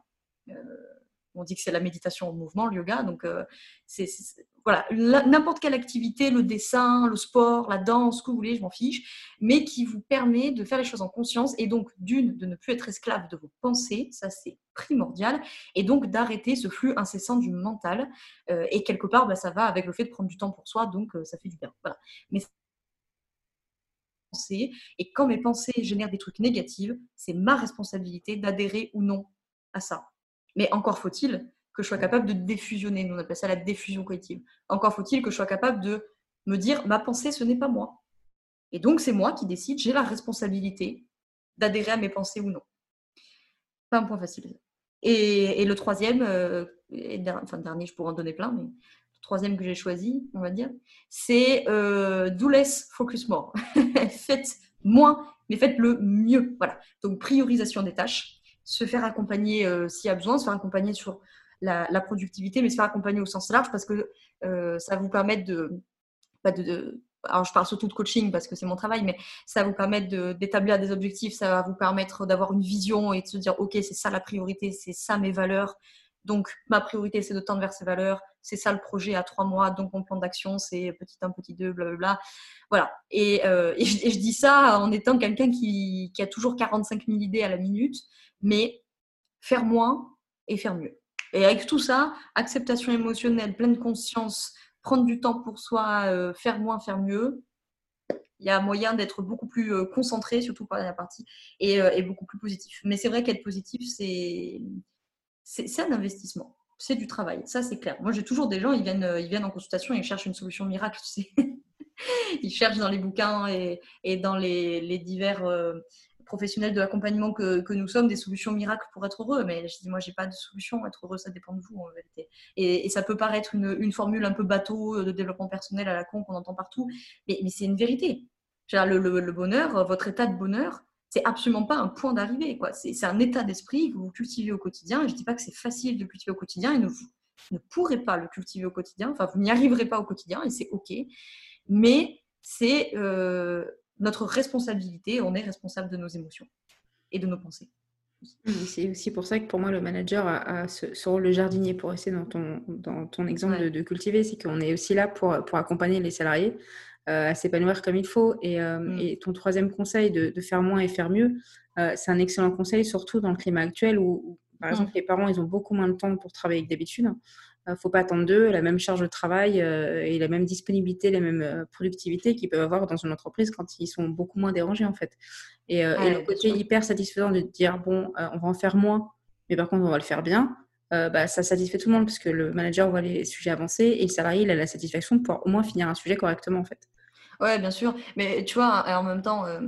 on dit que c'est la méditation en mouvement, le yoga. Donc, euh, c'est, voilà, n'importe quelle activité, le dessin, le sport, la danse, ce que vous voulez, je m'en fiche, mais qui vous permet de faire les choses en conscience et donc, d'une, de ne plus être esclave de vos pensées, ça c'est primordial, et donc d'arrêter ce flux incessant du mental. Euh, et quelque part, bah, ça va avec le fait de prendre du temps pour soi, donc euh, ça fait du bien. Voilà. Mais et quand mes pensées génèrent des trucs négatifs, c'est ma responsabilité d'adhérer ou non à ça. Mais encore faut-il que je sois capable de défusionner. Nous, on appelle ça la diffusion cognitive. Encore faut-il que je sois capable de me dire ma pensée, ce n'est pas moi. Et donc, c'est moi qui décide, j'ai la responsabilité d'adhérer à mes pensées ou non. Pas un point facile. Et, le troisième, euh, enfin, dernier, je pourrais en donner plein, mais le troisième que j'ai choisi, on va dire, c'est euh, do less, focus more? faites moins, mais faites le mieux. Voilà. Donc, priorisation des tâches se faire accompagner euh, s'il y a besoin, se faire accompagner sur la, productivité, mais se faire accompagner au sens large parce que euh, ça vous permettre de, bah, de, alors je parle surtout de coaching parce que c'est mon travail, mais ça vous permettre d'établir des objectifs, ça va vous permettre d'avoir une vision et de se dire, OK, c'est ça la priorité, c'est ça mes valeurs. Donc, ma priorité, c'est de tendre vers ces valeurs. C'est ça le projet à trois mois. Donc, mon plan d'action, c'est petit un, petit deux, blablabla. Voilà. Et, euh, et, je, dis ça en étant quelqu'un qui, qui, a toujours 45 000 idées à la minute mais faire moins et faire mieux. Et avec tout ça, acceptation émotionnelle, pleine conscience, prendre du temps pour soi, euh, faire moins, faire mieux, il y a moyen d'être beaucoup plus euh, concentré, surtout par la partie, et, et beaucoup plus positif. Mais c'est vrai qu'être positif, c'est un investissement c'est du travail. Ça, c'est clair. Moi, j'ai toujours des gens, ils viennent, en consultation et ils cherchent une solution miracle, ils cherchent dans les bouquins et, dans les, divers euh, professionnels de l'accompagnement que, nous sommes des solutions miracles pour être heureux. Mais je dis, moi, j'ai pas de solution. Être heureux, ça dépend de vous. Et, ça peut paraître une, formule un peu bateau euh, de développement personnel à la con qu'on entend partout, mais, c'est une vérité. Le, bonheur, votre état de bonheur, c'est absolument pas un point d'arrivée. C'est un état d'esprit que vous cultivez au quotidien. Et je dis pas que c'est facile de cultiver au quotidien et ne, vous ne pourrez pas le cultiver au quotidien. Enfin, vous n'y arriverez pas au quotidien et c'est OK. Mais c'est euh, notre responsabilité. On est responsable de nos émotions et de nos pensées. C'est aussi pour ça que pour moi, le manager a, ce, rôle de jardinier pour rester dans ton, dans ton exemple de, cultiver. C'est qu'on est aussi là pour, pour accompagner les salariés euh, à s'épanouir comme il faut. Et, euh, mm. et ton troisième conseil de, de, faire moins et faire mieux, euh, c'est un excellent conseil, surtout dans le climat actuel où, par mm. exemple, les parents, ils ont beaucoup moins de temps pour travailler que d'habitude. Il ne faut pas attendre d'eux la même charge de travail et la même disponibilité, la même productivité qu'ils peuvent avoir dans une entreprise quand ils sont beaucoup moins dérangés en fait. Et, le côté hyper satisfaisant de dire bon, on va en faire moins, mais par contre on va le faire bien, bah, ça satisfait tout le monde parce que le manager voit les sujets avancer et le salarié il a la satisfaction de pouvoir au moins finir un sujet correctement en fait. Ouais, bien sûr. Mais tu vois, en même temps, euh,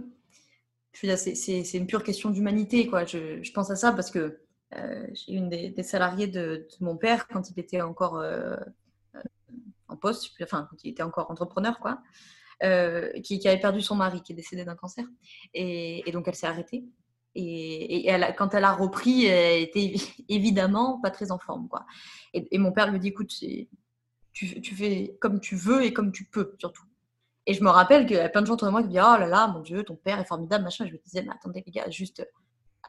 c'est une pure question d'humanité. quoi. Je, je, pense à ça parce que euh, j'ai une des, salariés de, mon père quand il était encore euh, en poste, enfin, quand il était encore entrepreneur, quoi, qui, avait perdu son mari, qui est décédé d'un cancer. Et, donc, elle s'est arrêtée. Et, quand elle a repris, elle était évidemment pas très en forme. Quoi. Et, mon père lui dit écoute, tu, tu fais comme tu veux et comme tu peux, surtout. Et je me rappelle qu'il y a plein de gens autour de moi qui me disaient Oh là là, mon Dieu, ton père est formidable, machin. je me disais Mais attendez, les gars, juste,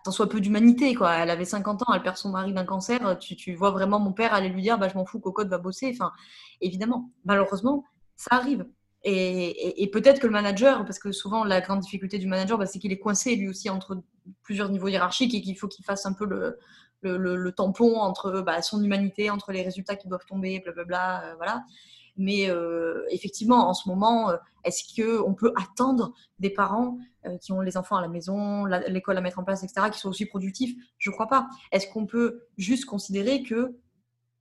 attends, soit peu d'humanité, quoi. Elle avait 50 ans, elle perd son mari d'un cancer. Tu, tu, vois vraiment mon père aller lui dire Bah, je m'en fous, Cocotte va bosser. Enfin, évidemment, malheureusement, ça arrive. Et, et, peut-être que le manager, parce que souvent la grande difficulté du manager, bah, c'est qu'il est coincé lui aussi entre plusieurs niveaux hiérarchiques et qu'il faut qu'il fasse un peu le, tampon entre bah, son humanité, entre les résultats qui doivent tomber, blablabla. Bla, bla, euh, voilà. Mais euh, effectivement, en ce moment, euh, est-ce qu'on peut attendre des parents euh, qui ont les enfants à la maison, l'école à mettre en place, etc., qui sont aussi productifs? Je ne crois pas. Est-ce qu'on peut juste considérer que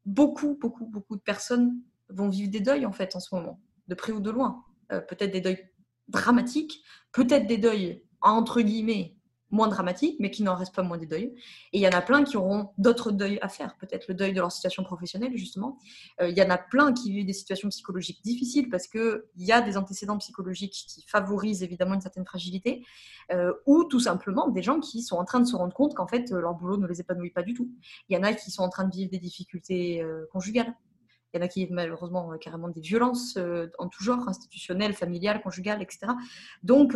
beaucoup, beaucoup, beaucoup de personnes vont vivre des deuils en fait en ce moment, de près ou de loin Peut-être des deuils dramatiques, peut-être des deuils entre guillemets moins dramatiques, mais qui n'en restent pas moins des deuils. Et il y en a plein qui auront d'autres deuils à faire, peut-être le deuil de leur situation professionnelle, justement. Euh, il y en a plein qui vivent des situations psychologiques difficiles parce qu'il y a des antécédents psychologiques qui favorisent évidemment une certaine fragilité, euh, ou tout simplement des gens qui sont en train de se rendre compte qu'en fait, leur boulot ne les épanouit pas du tout. Il y en a qui sont en train de vivre des difficultés euh, conjugales. Il y en a qui vivent malheureusement carrément des violences en tout genre, institutionnelles, familiales, conjugales, etc. Donc,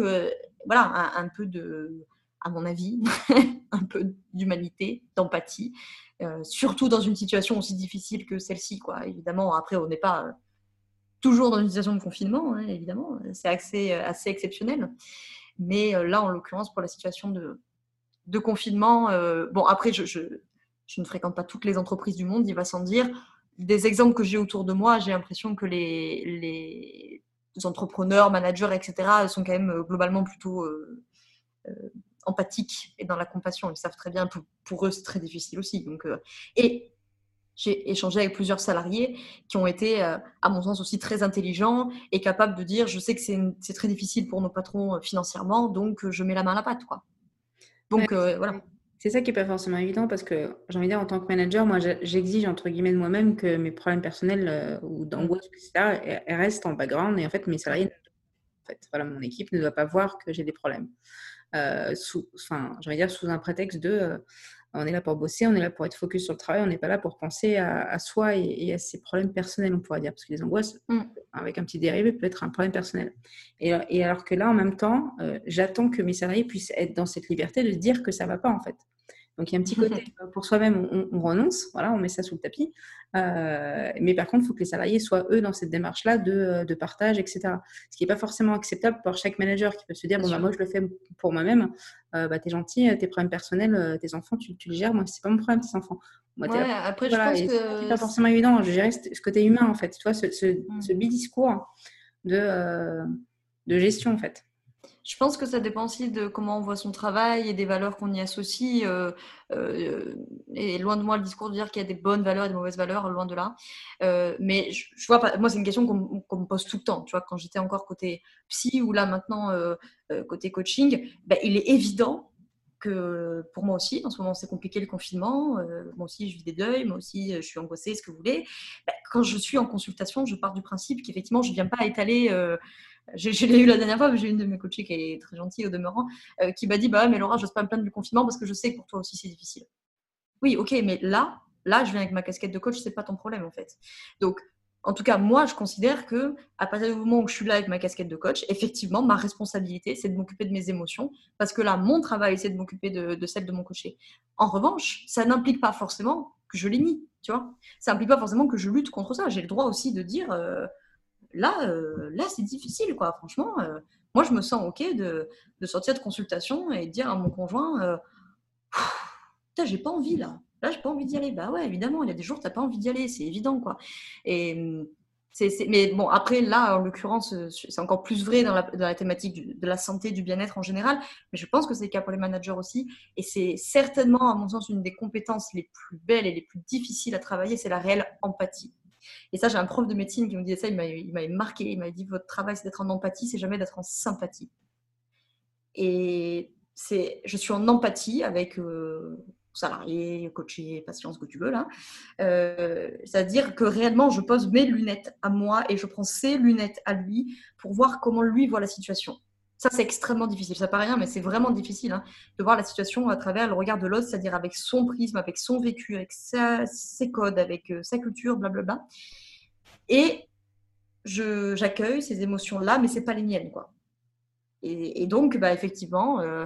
voilà, un peu de à mon avis, un peu d'humanité, d'empathie, euh, surtout dans une situation aussi difficile que celle-ci. Quoi. Évidemment, après, on n'est pas euh, toujours dans une situation de confinement, hein, évidemment, c'est assez, euh, exceptionnel. Mais là, en l'occurrence, pour la situation de, confinement, bon, après, je, ne fréquente pas toutes les entreprises du monde, il va sans dire. Des exemples que j'ai autour de moi, j'ai l'impression que les, entrepreneurs, managers, etc., sont quand même globalement plutôt empathiques et dans la compassion. Ils savent très bien, pour, pour eux, c'est très difficile aussi. Donc, euh, et j'ai échangé avec plusieurs salariés qui ont été, euh, à mon sens, aussi très intelligents et capables de dire, je sais que c'est très difficile pour nos patrons euh, financièrement, donc je mets la main à la pâte. Quoi. Donc, voilà. C'est ça qui n'est pas forcément évident parce que j'ai envie de dire, en tant que manager, moi, j'exige entre guillemets de moi-même que mes problèmes personnels ou d'angoisse, etc., restent en background et en fait, mes salariés, en fait, voilà, mon équipe ne doit pas voir que j'ai des problèmes. Euh, sous, enfin, dire sous un prétexte de euh, on est là pour bosser, on est là pour être focus sur le travail, on n'est pas là pour penser à, soi et, à ses problèmes personnels, on pourrait dire, parce que les angoisses, mm. avec un petit dérivé, peut être un problème personnel. Et, et alors que là, en même temps, euh, j'attends que mes salariés puissent être dans cette liberté de dire que ça va pas, en fait. Donc il y a un petit côté pour soi-même, on, renonce, voilà, on met ça sous le tapis. mais par contre, il faut que les salariés soient eux dans cette démarche-là de, de, partage, etc. Ce qui n'est pas forcément acceptable pour chaque manager qui peut se dire bon bah, moi je le fais pour moi-même. bah t'es gentil, tes problèmes personnels, tes enfants, tu, tu les gères. Moi c'est pas mon problème tes enfants. Moi, ouais, après je pense que c'est pas forcément évident. Je gérer ce côté humain en fait. Tu vois ce, ce, mmh. ce bidiscours de de gestion en fait. Je pense que ça dépend aussi de comment on voit son travail et des valeurs qu'on y associe. Euh, euh, et loin de moi le discours de dire qu'il y a des bonnes valeurs et des mauvaises valeurs, loin de là. Euh, mais je, vois pas, moi c'est une question qu'on me pose tout le temps. Tu vois, quand j'étais encore côté psy ou là maintenant côté coaching, ben, il est évident que pour moi aussi, en ce moment c'est compliqué le confinement, moi aussi je vis des deuils, moi aussi je suis angoissée, ce que vous voulez. Ben, quand je suis en consultation, je pars du principe qu'effectivement je ne viens pas étaler l'ai eu la dernière fois, j'ai une de mes coachées qui est très gentille au demeurant, euh, qui m'a dit Bah, mais Laura, je n'ose pas me plaindre du confinement parce que je sais que pour toi aussi c'est difficile. Oui, ok, mais là, là, je viens avec ma casquette de coach, c'est pas ton problème en fait. Donc, en tout cas, moi, je considère que à partir du moment où je suis là avec ma casquette de coach, effectivement, ma responsabilité, c'est de m'occuper de mes émotions, parce que là, mon travail, c'est de m'occuper de, celle de mon coaché. En revanche, ça n'implique pas forcément que je les nie, tu vois. Ça n'implique pas forcément que je lutte contre ça. J'ai le droit aussi de dire. Euh, là, euh, là c'est difficile, quoi. Franchement, euh, moi, je me sens OK de, sortir de consultation et de dire à mon conjoint euh, j'ai pas envie là. Là, j'ai pas envie d'y aller. Bah ouais, évidemment, il y a des jours, tu n'as pas envie d'y aller, c'est évident, quoi. Et. Mais bon, après, là, en l'occurrence, c'est encore plus vrai dans la, thématique de la santé, du bien-être en général, mais je pense que c'est le cas pour les managers aussi. Et c'est certainement, à mon sens, une des compétences les plus belles et les plus difficiles à travailler, c'est la réelle empathie. Et ça, j'ai un prof de médecine qui me disait ça, il m'avait marqué, il m'avait dit votre travail c'est d'être en empathie, c'est jamais d'être en sympathie. Et c'est, je suis en empathie avec euh, salariés, coachés, patients, ce que tu veux là. Euh, c'est-à-dire que réellement, je pose mes lunettes à moi et je prends ses lunettes à lui pour voir comment lui voit la situation. Ça, c'est extrêmement difficile. Ça paraît rien, mais c'est vraiment difficile hein, de voir la situation à travers le regard de l'autre, c'est-à-dire avec son prisme, avec son vécu, avec ses codes, avec euh, sa culture, blablabla. Et j'accueille ces émotions-là, mais c'est pas les miennes, quoi. Et, donc, bah, effectivement, euh,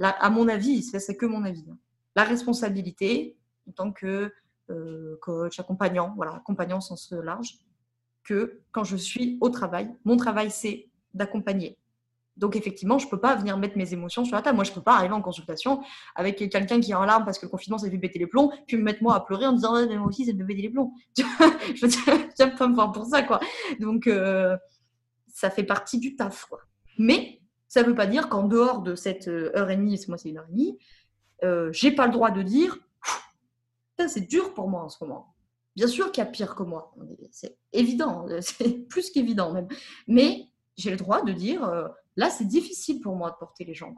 à mon avis, c'est que mon avis, hein. la responsabilité en tant que euh, coach, accompagnant, voilà, accompagnant au sens large, que quand je suis au travail, mon travail, c'est d'accompagner. Donc effectivement, je ne peux pas venir mettre mes émotions sur la table. Moi, je ne peux pas arriver en consultation avec quelqu'un qui est en larmes parce que le confinement s'est fait péter les plombs, puis me mettre moi à pleurer en disant moi aussi, ça me péter les plombs. je veux pas me voir pour ça, quoi. Donc euh, ça fait partie du taf. Mais ça ne veut pas dire qu'en dehors de cette euh, heure et demie, moi c'est une heure et demie, euh, j'ai pas le droit de dire c'est dur pour moi en ce moment. Bien sûr qu'il y a pire que moi, c'est évident, c'est plus qu'évident même. Mais j'ai le droit de dire euh, là, c'est difficile pour moi de porter les gens.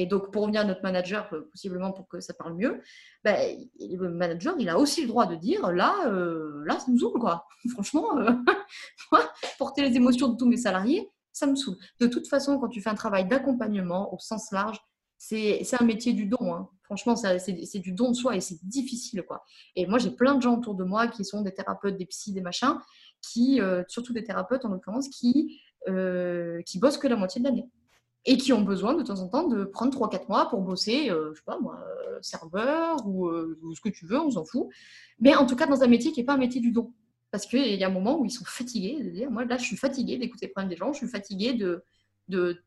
Et donc, pour revenir à notre manager, euh, possiblement pour que ça parle mieux, ben, le manager, il a aussi le droit de dire là, euh, là ça me saoule. Quoi. Franchement, porter les émotions de tous mes salariés, ça me saoule. De toute façon, quand tu fais un travail d'accompagnement au sens large, c'est un métier du don. Hein. Franchement, c'est du don de soi et c'est difficile. Quoi. Et moi, j'ai plein de gens autour de moi qui sont des thérapeutes, des psys, des machins, qui, surtout des thérapeutes en l'occurrence, qui euh, qui bossent que la moitié de l'année et qui ont besoin de temps en temps de prendre 3-4 mois pour bosser, euh, je sais pas moi, euh, serveur ou, ce que tu veux, on s'en fout. Mais en tout cas, dans un métier qui n'est pas un métier du don. Parce qu'il y a un moment où ils sont fatigués de dire, moi là, je suis fatiguée d'écouter les problèmes des gens, je suis fatiguée de, de,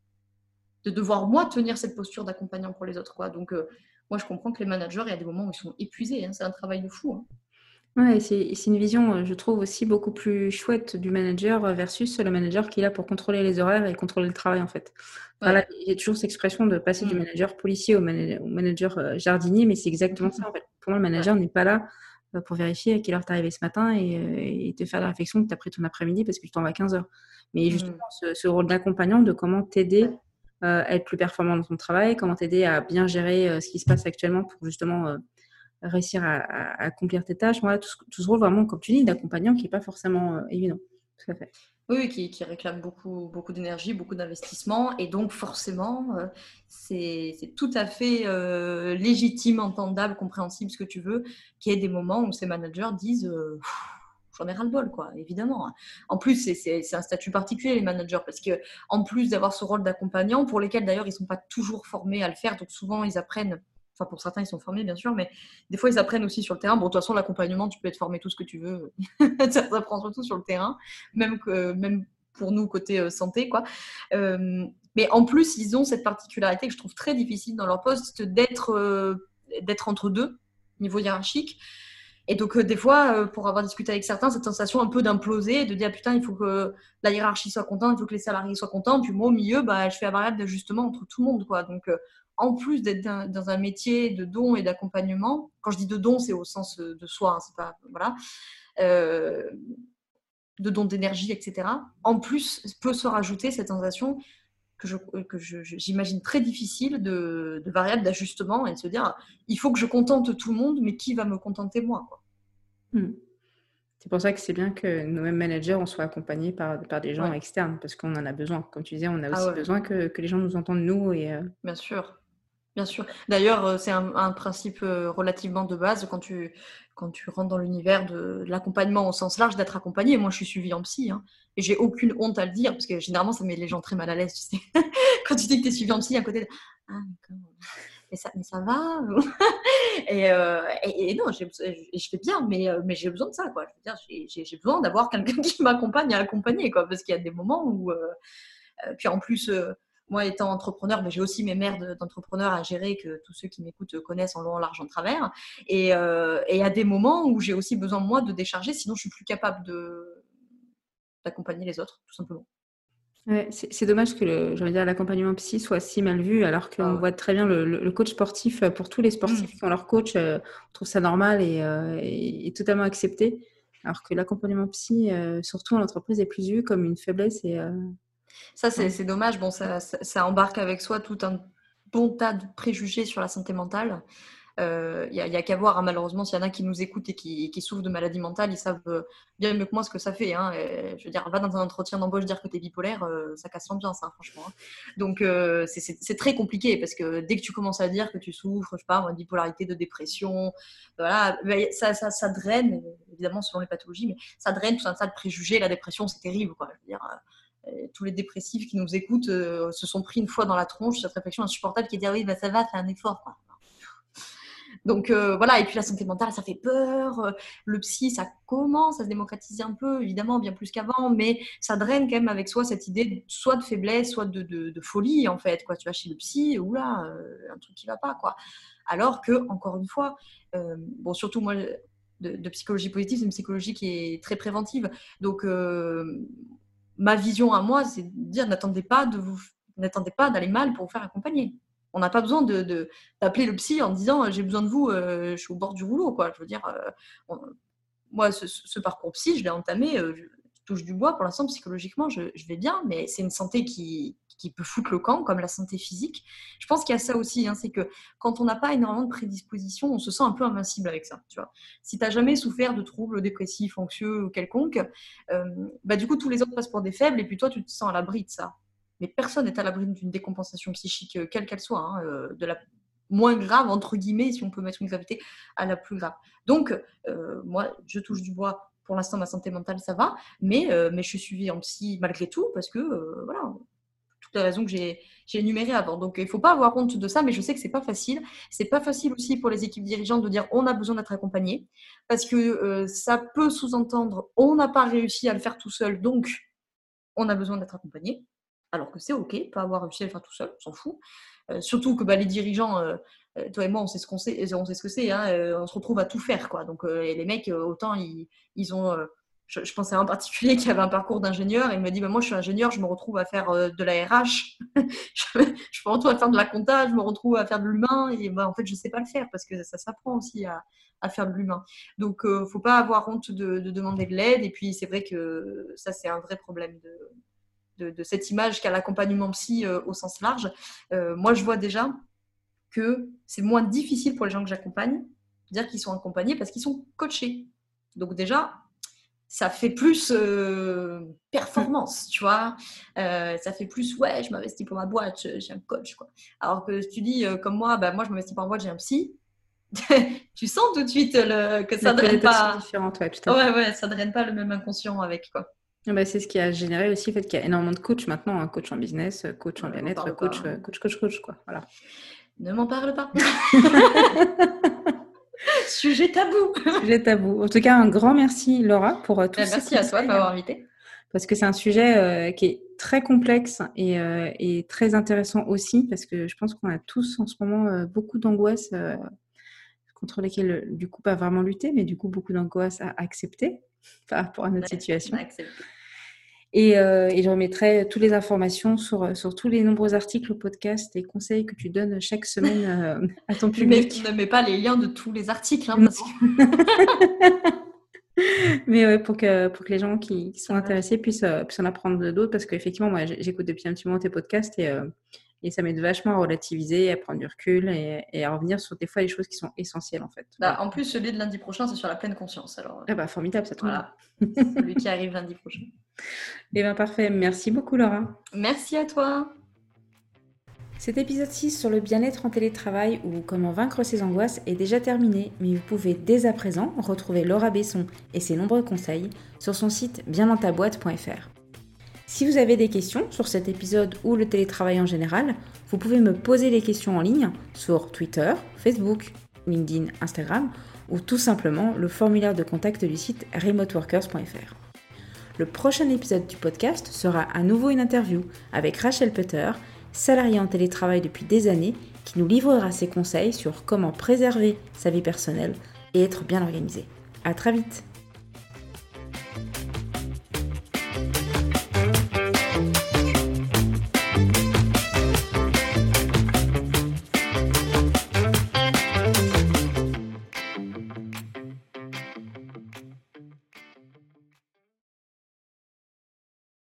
de devoir, moi, tenir cette posture d'accompagnant pour les autres. Donc, moi, je comprends que les managers, il y a des moments où ils sont épuisés. Hein, c'est un travail de fou. Hein. Ouais, c'est une vision, euh, je trouve, aussi beaucoup plus chouette du manager euh, versus le manager qui est là pour contrôler les horaires et contrôler le travail, en fait. il y a toujours cette expression de passer du mmh. manager policier au, manager euh, jardinier, mais c'est exactement ça, en fait. Pour moi, le manager n'est pas là pour vérifier à quelle heure tu es arrivé ce matin et, te faire la réflexion que tu as pris ton après-midi parce que tu t'en vas à 15 heures. Mais mmh. justement, ce, rôle d'accompagnant, de comment t'aider à être plus performant dans ton travail, comment t'aider à bien gérer ce qui se passe actuellement pour justement réussir à, accomplir tes tâches. Voilà, tout, ce, rôle vraiment, comme tu dis, d'accompagnant qui n'est pas forcément euh, évident. Tout à fait. Oui, qui, qui, réclame beaucoup, beaucoup d'énergie, beaucoup d'investissement. Et donc, forcément, euh, c'est tout à fait euh, légitime, entendable, compréhensible, ce que tu veux, qu'il y ait des moments où ces managers disent j'en ai ras-le-bol, quoi, évidemment. En plus, c'est un statut particulier, les managers, parce que en plus d'avoir ce rôle d'accompagnant, pour lesquels d'ailleurs ils ne sont pas toujours formés à le faire, donc souvent ils apprennent Enfin, pour certains, ils sont formés, bien sûr, mais des fois, ils apprennent aussi sur le terrain. Bon, de toute façon, l'accompagnement, tu peux être formé tout ce que tu veux. ça apprend surtout sur le terrain, même, que, même pour nous, côté euh, santé, quoi. Euh, mais en plus, ils ont cette particularité que je trouve très difficile dans leur poste d'être euh, d'être entre deux, niveau hiérarchique. Et donc, des fois, pour avoir discuté avec certains, cette sensation un peu d'imploser, de dire putain, il faut que la hiérarchie soit contente, il faut que les salariés soient contents. Puis moi, au milieu, bah, je fais la variable d'ajustement entre tout le monde. Quoi. Donc, en plus d'être dans un métier de don et d'accompagnement, quand je dis de don, c'est au sens de soi, hein, c'est pas voilà, euh, de don d'énergie, etc. En plus, peut se rajouter cette sensation que je, que j'imagine très difficile de, de variable d'ajustement et de se dire il faut que je contente tout le monde, mais qui va me contenter moi quoi. Hmm. C'est pour ça que c'est bien que nos mêmes managers, on soit accompagnés par, par des gens externes, parce qu'on en a besoin. Comme tu disais, on a ah aussi besoin que, que, les gens nous entendent, nous. Et, euh, Bien sûr. Bien sûr. D'ailleurs, euh, c'est un, principe euh, relativement de base quand tu, quand tu rentres dans l'univers de, l'accompagnement au sens large, d'être accompagné. Moi, je suis suivie en psy. Hein, et j'ai aucune honte à le dire, parce que généralement, ça met les gens très mal à l'aise. Tu sais. quand tu dis que tu es suivi en psy, à côté de Ah, mais ça, mais ça va euh, et, non, je fais bien, mais, mais j'ai besoin de ça. Quoi. J'ai, besoin d'avoir quelqu'un qui m'accompagne à accompagner. Quoi, parce qu'il y a des moments où. puis en plus moi, étant entrepreneur, mais j'ai aussi mes mères d'entrepreneurs à gérer que tous ceux qui m'écoutent connaissent en long, en large, en travers. Et, euh, et à des moments où j'ai aussi besoin, moi, de décharger, sinon je suis plus capable d'accompagner les autres, tout simplement. Ouais, c'est dommage que l'accompagnement psy soit si mal vu, alors qu'on ah voit très bien le, coach sportif, euh, pour tous les sportifs mmh. qui ont leur coach, euh, on trouve ça normal et, et, totalement accepté. Alors que l'accompagnement psy, surtout en entreprise, est plus vu comme une faiblesse et, ça, c'est dommage. Bon, ça, ça, embarque avec soi tout un bon tas de préjugés sur la santé mentale. Il euh, n'y a, qu'à voir, hein, malheureusement, s'il y en a qui nous écoutent et qui, souffrent de maladies mentales, ils savent euh, bien mieux que moi ce que ça fait. Hein. je veux dire, va dans un entretien d'embauche dire que tu es bipolaire, euh, ça casse l'ambiance, hein, franchement. Donc, c'est très compliqué parce que dès que tu commences à dire que tu souffres, je sais pas, de bipolarité, de dépression, voilà, ben, ça, ça, ça, draine, évidemment, selon les pathologies, mais ça draine tout un tas de préjugés. La dépression, c'est terrible, quoi. Je veux dire, tous les dépressifs qui nous écoutent euh, se sont pris une fois dans la tronche cette réflexion insupportable qui est de dire oui, bah, ça va, fais un effort. Donc euh, voilà, et puis la santé mentale, ça fait peur. Le psy, ça commence à se démocratiser un peu, évidemment, bien plus qu'avant, mais ça draine quand même avec soi cette idée soit de faiblesse, soit de, folie, en fait. Quoi. Tu vas chez le psy, oula, euh, un truc qui va pas. quoi. Alors que, encore une fois, surtout moi, de, de, psychologie positive, c'est une psychologie qui est très préventive. Donc, ma vision à moi, c'est de dire n'attendez pas de vous, n'attendez pas d'aller mal pour vous faire accompagner. On n'a pas besoin de, d'appeler le psy en disant j'ai besoin de vous, euh, je suis au bord du rouleau. Quoi. Je veux dire, euh, moi, ce, parcours psy, je l'ai entamé, euh, touche du bois. Pour l'instant, psychologiquement, je, vais bien, mais c'est une santé qui, peut foutre le camp, comme la santé physique. Je pense qu'il y a ça aussi, hein, c'est que quand on n'a pas énormément de prédisposition, on se sent un peu invincible avec ça. Tu vois. Si tu n'as jamais souffert de troubles dépressifs, anxieux ou quelconques, euh, bah, du coup, tous les autres passent pour des faibles et puis toi, tu te sens à l'abri de ça. Mais personne n'est à l'abri d'une décompensation psychique, euh, quelle qu'elle soit, hein, euh, de la moins grave, entre guillemets, si on peut mettre une gravité, à la plus grave. Donc, moi, je touche du bois. Pour l'instant, ma santé mentale, ça va, mais, mais je suis suivie en psy malgré tout, parce que, voilà, toutes les raisons que j'ai énumérées avant. Donc, il ne faut pas avoir honte de ça, mais je sais que ce n'est pas facile. Ce n'est pas facile aussi pour les équipes dirigeantes de dire on a besoin d'être accompagné, parce que euh, ça peut sous-entendre on n'a pas réussi à le faire tout seul, donc on a besoin d'être accompagné. Alors que c'est OK, pas avoir réussi à le faire tout seul, on s'en fout. Euh, surtout que bah, les dirigeants, euh, toi et moi, on sait ce qu'on sait, on sait ce que c'est. Hein, on se retrouve à tout faire, quoi. Donc les mecs, autant ils, ils ont je, pensais à un particulier qui avait un parcours d'ingénieur et il me dit bah, Moi, je suis ingénieur, je me retrouve à faire euh, de la RH, je, me retrouve à faire de la compta, je me retrouve à faire de l'humain et bah, en fait, je ne sais pas le faire parce que ça s'apprend aussi à, faire de l'humain. Donc, il euh, ne faut pas avoir honte de, demander de l'aide et puis, c'est vrai que ça, c'est un vrai problème de, de, cette image qu'a l'accompagnement psy euh, au sens large. moi, je vois déjà que c'est moins difficile pour les gens que j'accompagne de dire qu'ils sont accompagnés parce qu'ils sont coachés. Donc déjà, ça fait plus euh, performance, tu vois. Euh, ça fait plus, ouais, je m'investis pour ma boîte, j'ai un coach, quoi. Alors que si tu dis, euh, comme moi, bah, moi, je m'investis pour ma boîte, j'ai un psy. tu sens tout de suite le, que ça ne draine pas. ouais, ouais, ça draine pas le même inconscient avec, quoi. Ah bah, c'est ce qui a généré aussi le fait qu'il y a énormément de coachs maintenant, hein, coach en business, coach en bien-être, coach, coach, coach, coach, quoi. Voilà. Ne m'en parle pas. Sujet tabou. Sujet tabou. En tout cas, un grand merci Laura pour euh, tout ça. Merci à toi de m'avoir invité. Parce que c'est un sujet euh, qui est très complexe et, euh, et, très intéressant aussi, parce que je pense qu'on a tous en ce moment beaucoup d'angoisse contre lesquelles, du coup, pas vraiment lutter, mais du coup, beaucoup d'angoisse à accepter par rapport à notre situation. Et, euh, et, je remettrai toutes les informations sur, sur tous les nombreux articles, podcasts et conseils que tu donnes chaque semaine euh, à ton public. Mais ne mets pas les liens de tous les articles. Hein, parce que... Mais ouais, pour que, pour que les gens qui, sont intéressés puissent, euh, puissent en apprendre d'autres, parce qu'effectivement, moi, j'écoute depuis un petit moment tes podcasts et, euh, et ça m'aide vachement à relativiser, à prendre du recul et, et, à revenir sur des fois les choses qui sont essentielles en fait. Bah, en plus, celui de lundi prochain, c'est sur la pleine conscience. Alors... Ah bah formidable, ça tombe. Voilà. celui qui arrive lundi prochain. Eh bien parfait. Merci beaucoup Laura. Merci à toi. Cet épisode 6 sur le bien-être en télétravail ou comment vaincre ses angoisses est déjà terminé, mais vous pouvez dès à présent retrouver Laura Besson et ses nombreux conseils sur son site biendantaboîte.fr. Si vous avez des questions sur cet épisode ou le télétravail en général, vous pouvez me poser les questions en ligne sur Twitter, Facebook, LinkedIn, Instagram ou tout simplement le formulaire de contact du site remoteworkers.fr. Le prochain épisode du podcast sera à nouveau une interview avec Rachel Peter, salariée en télétravail depuis des années, qui nous livrera ses conseils sur comment préserver sa vie personnelle et être bien organisé. À très vite!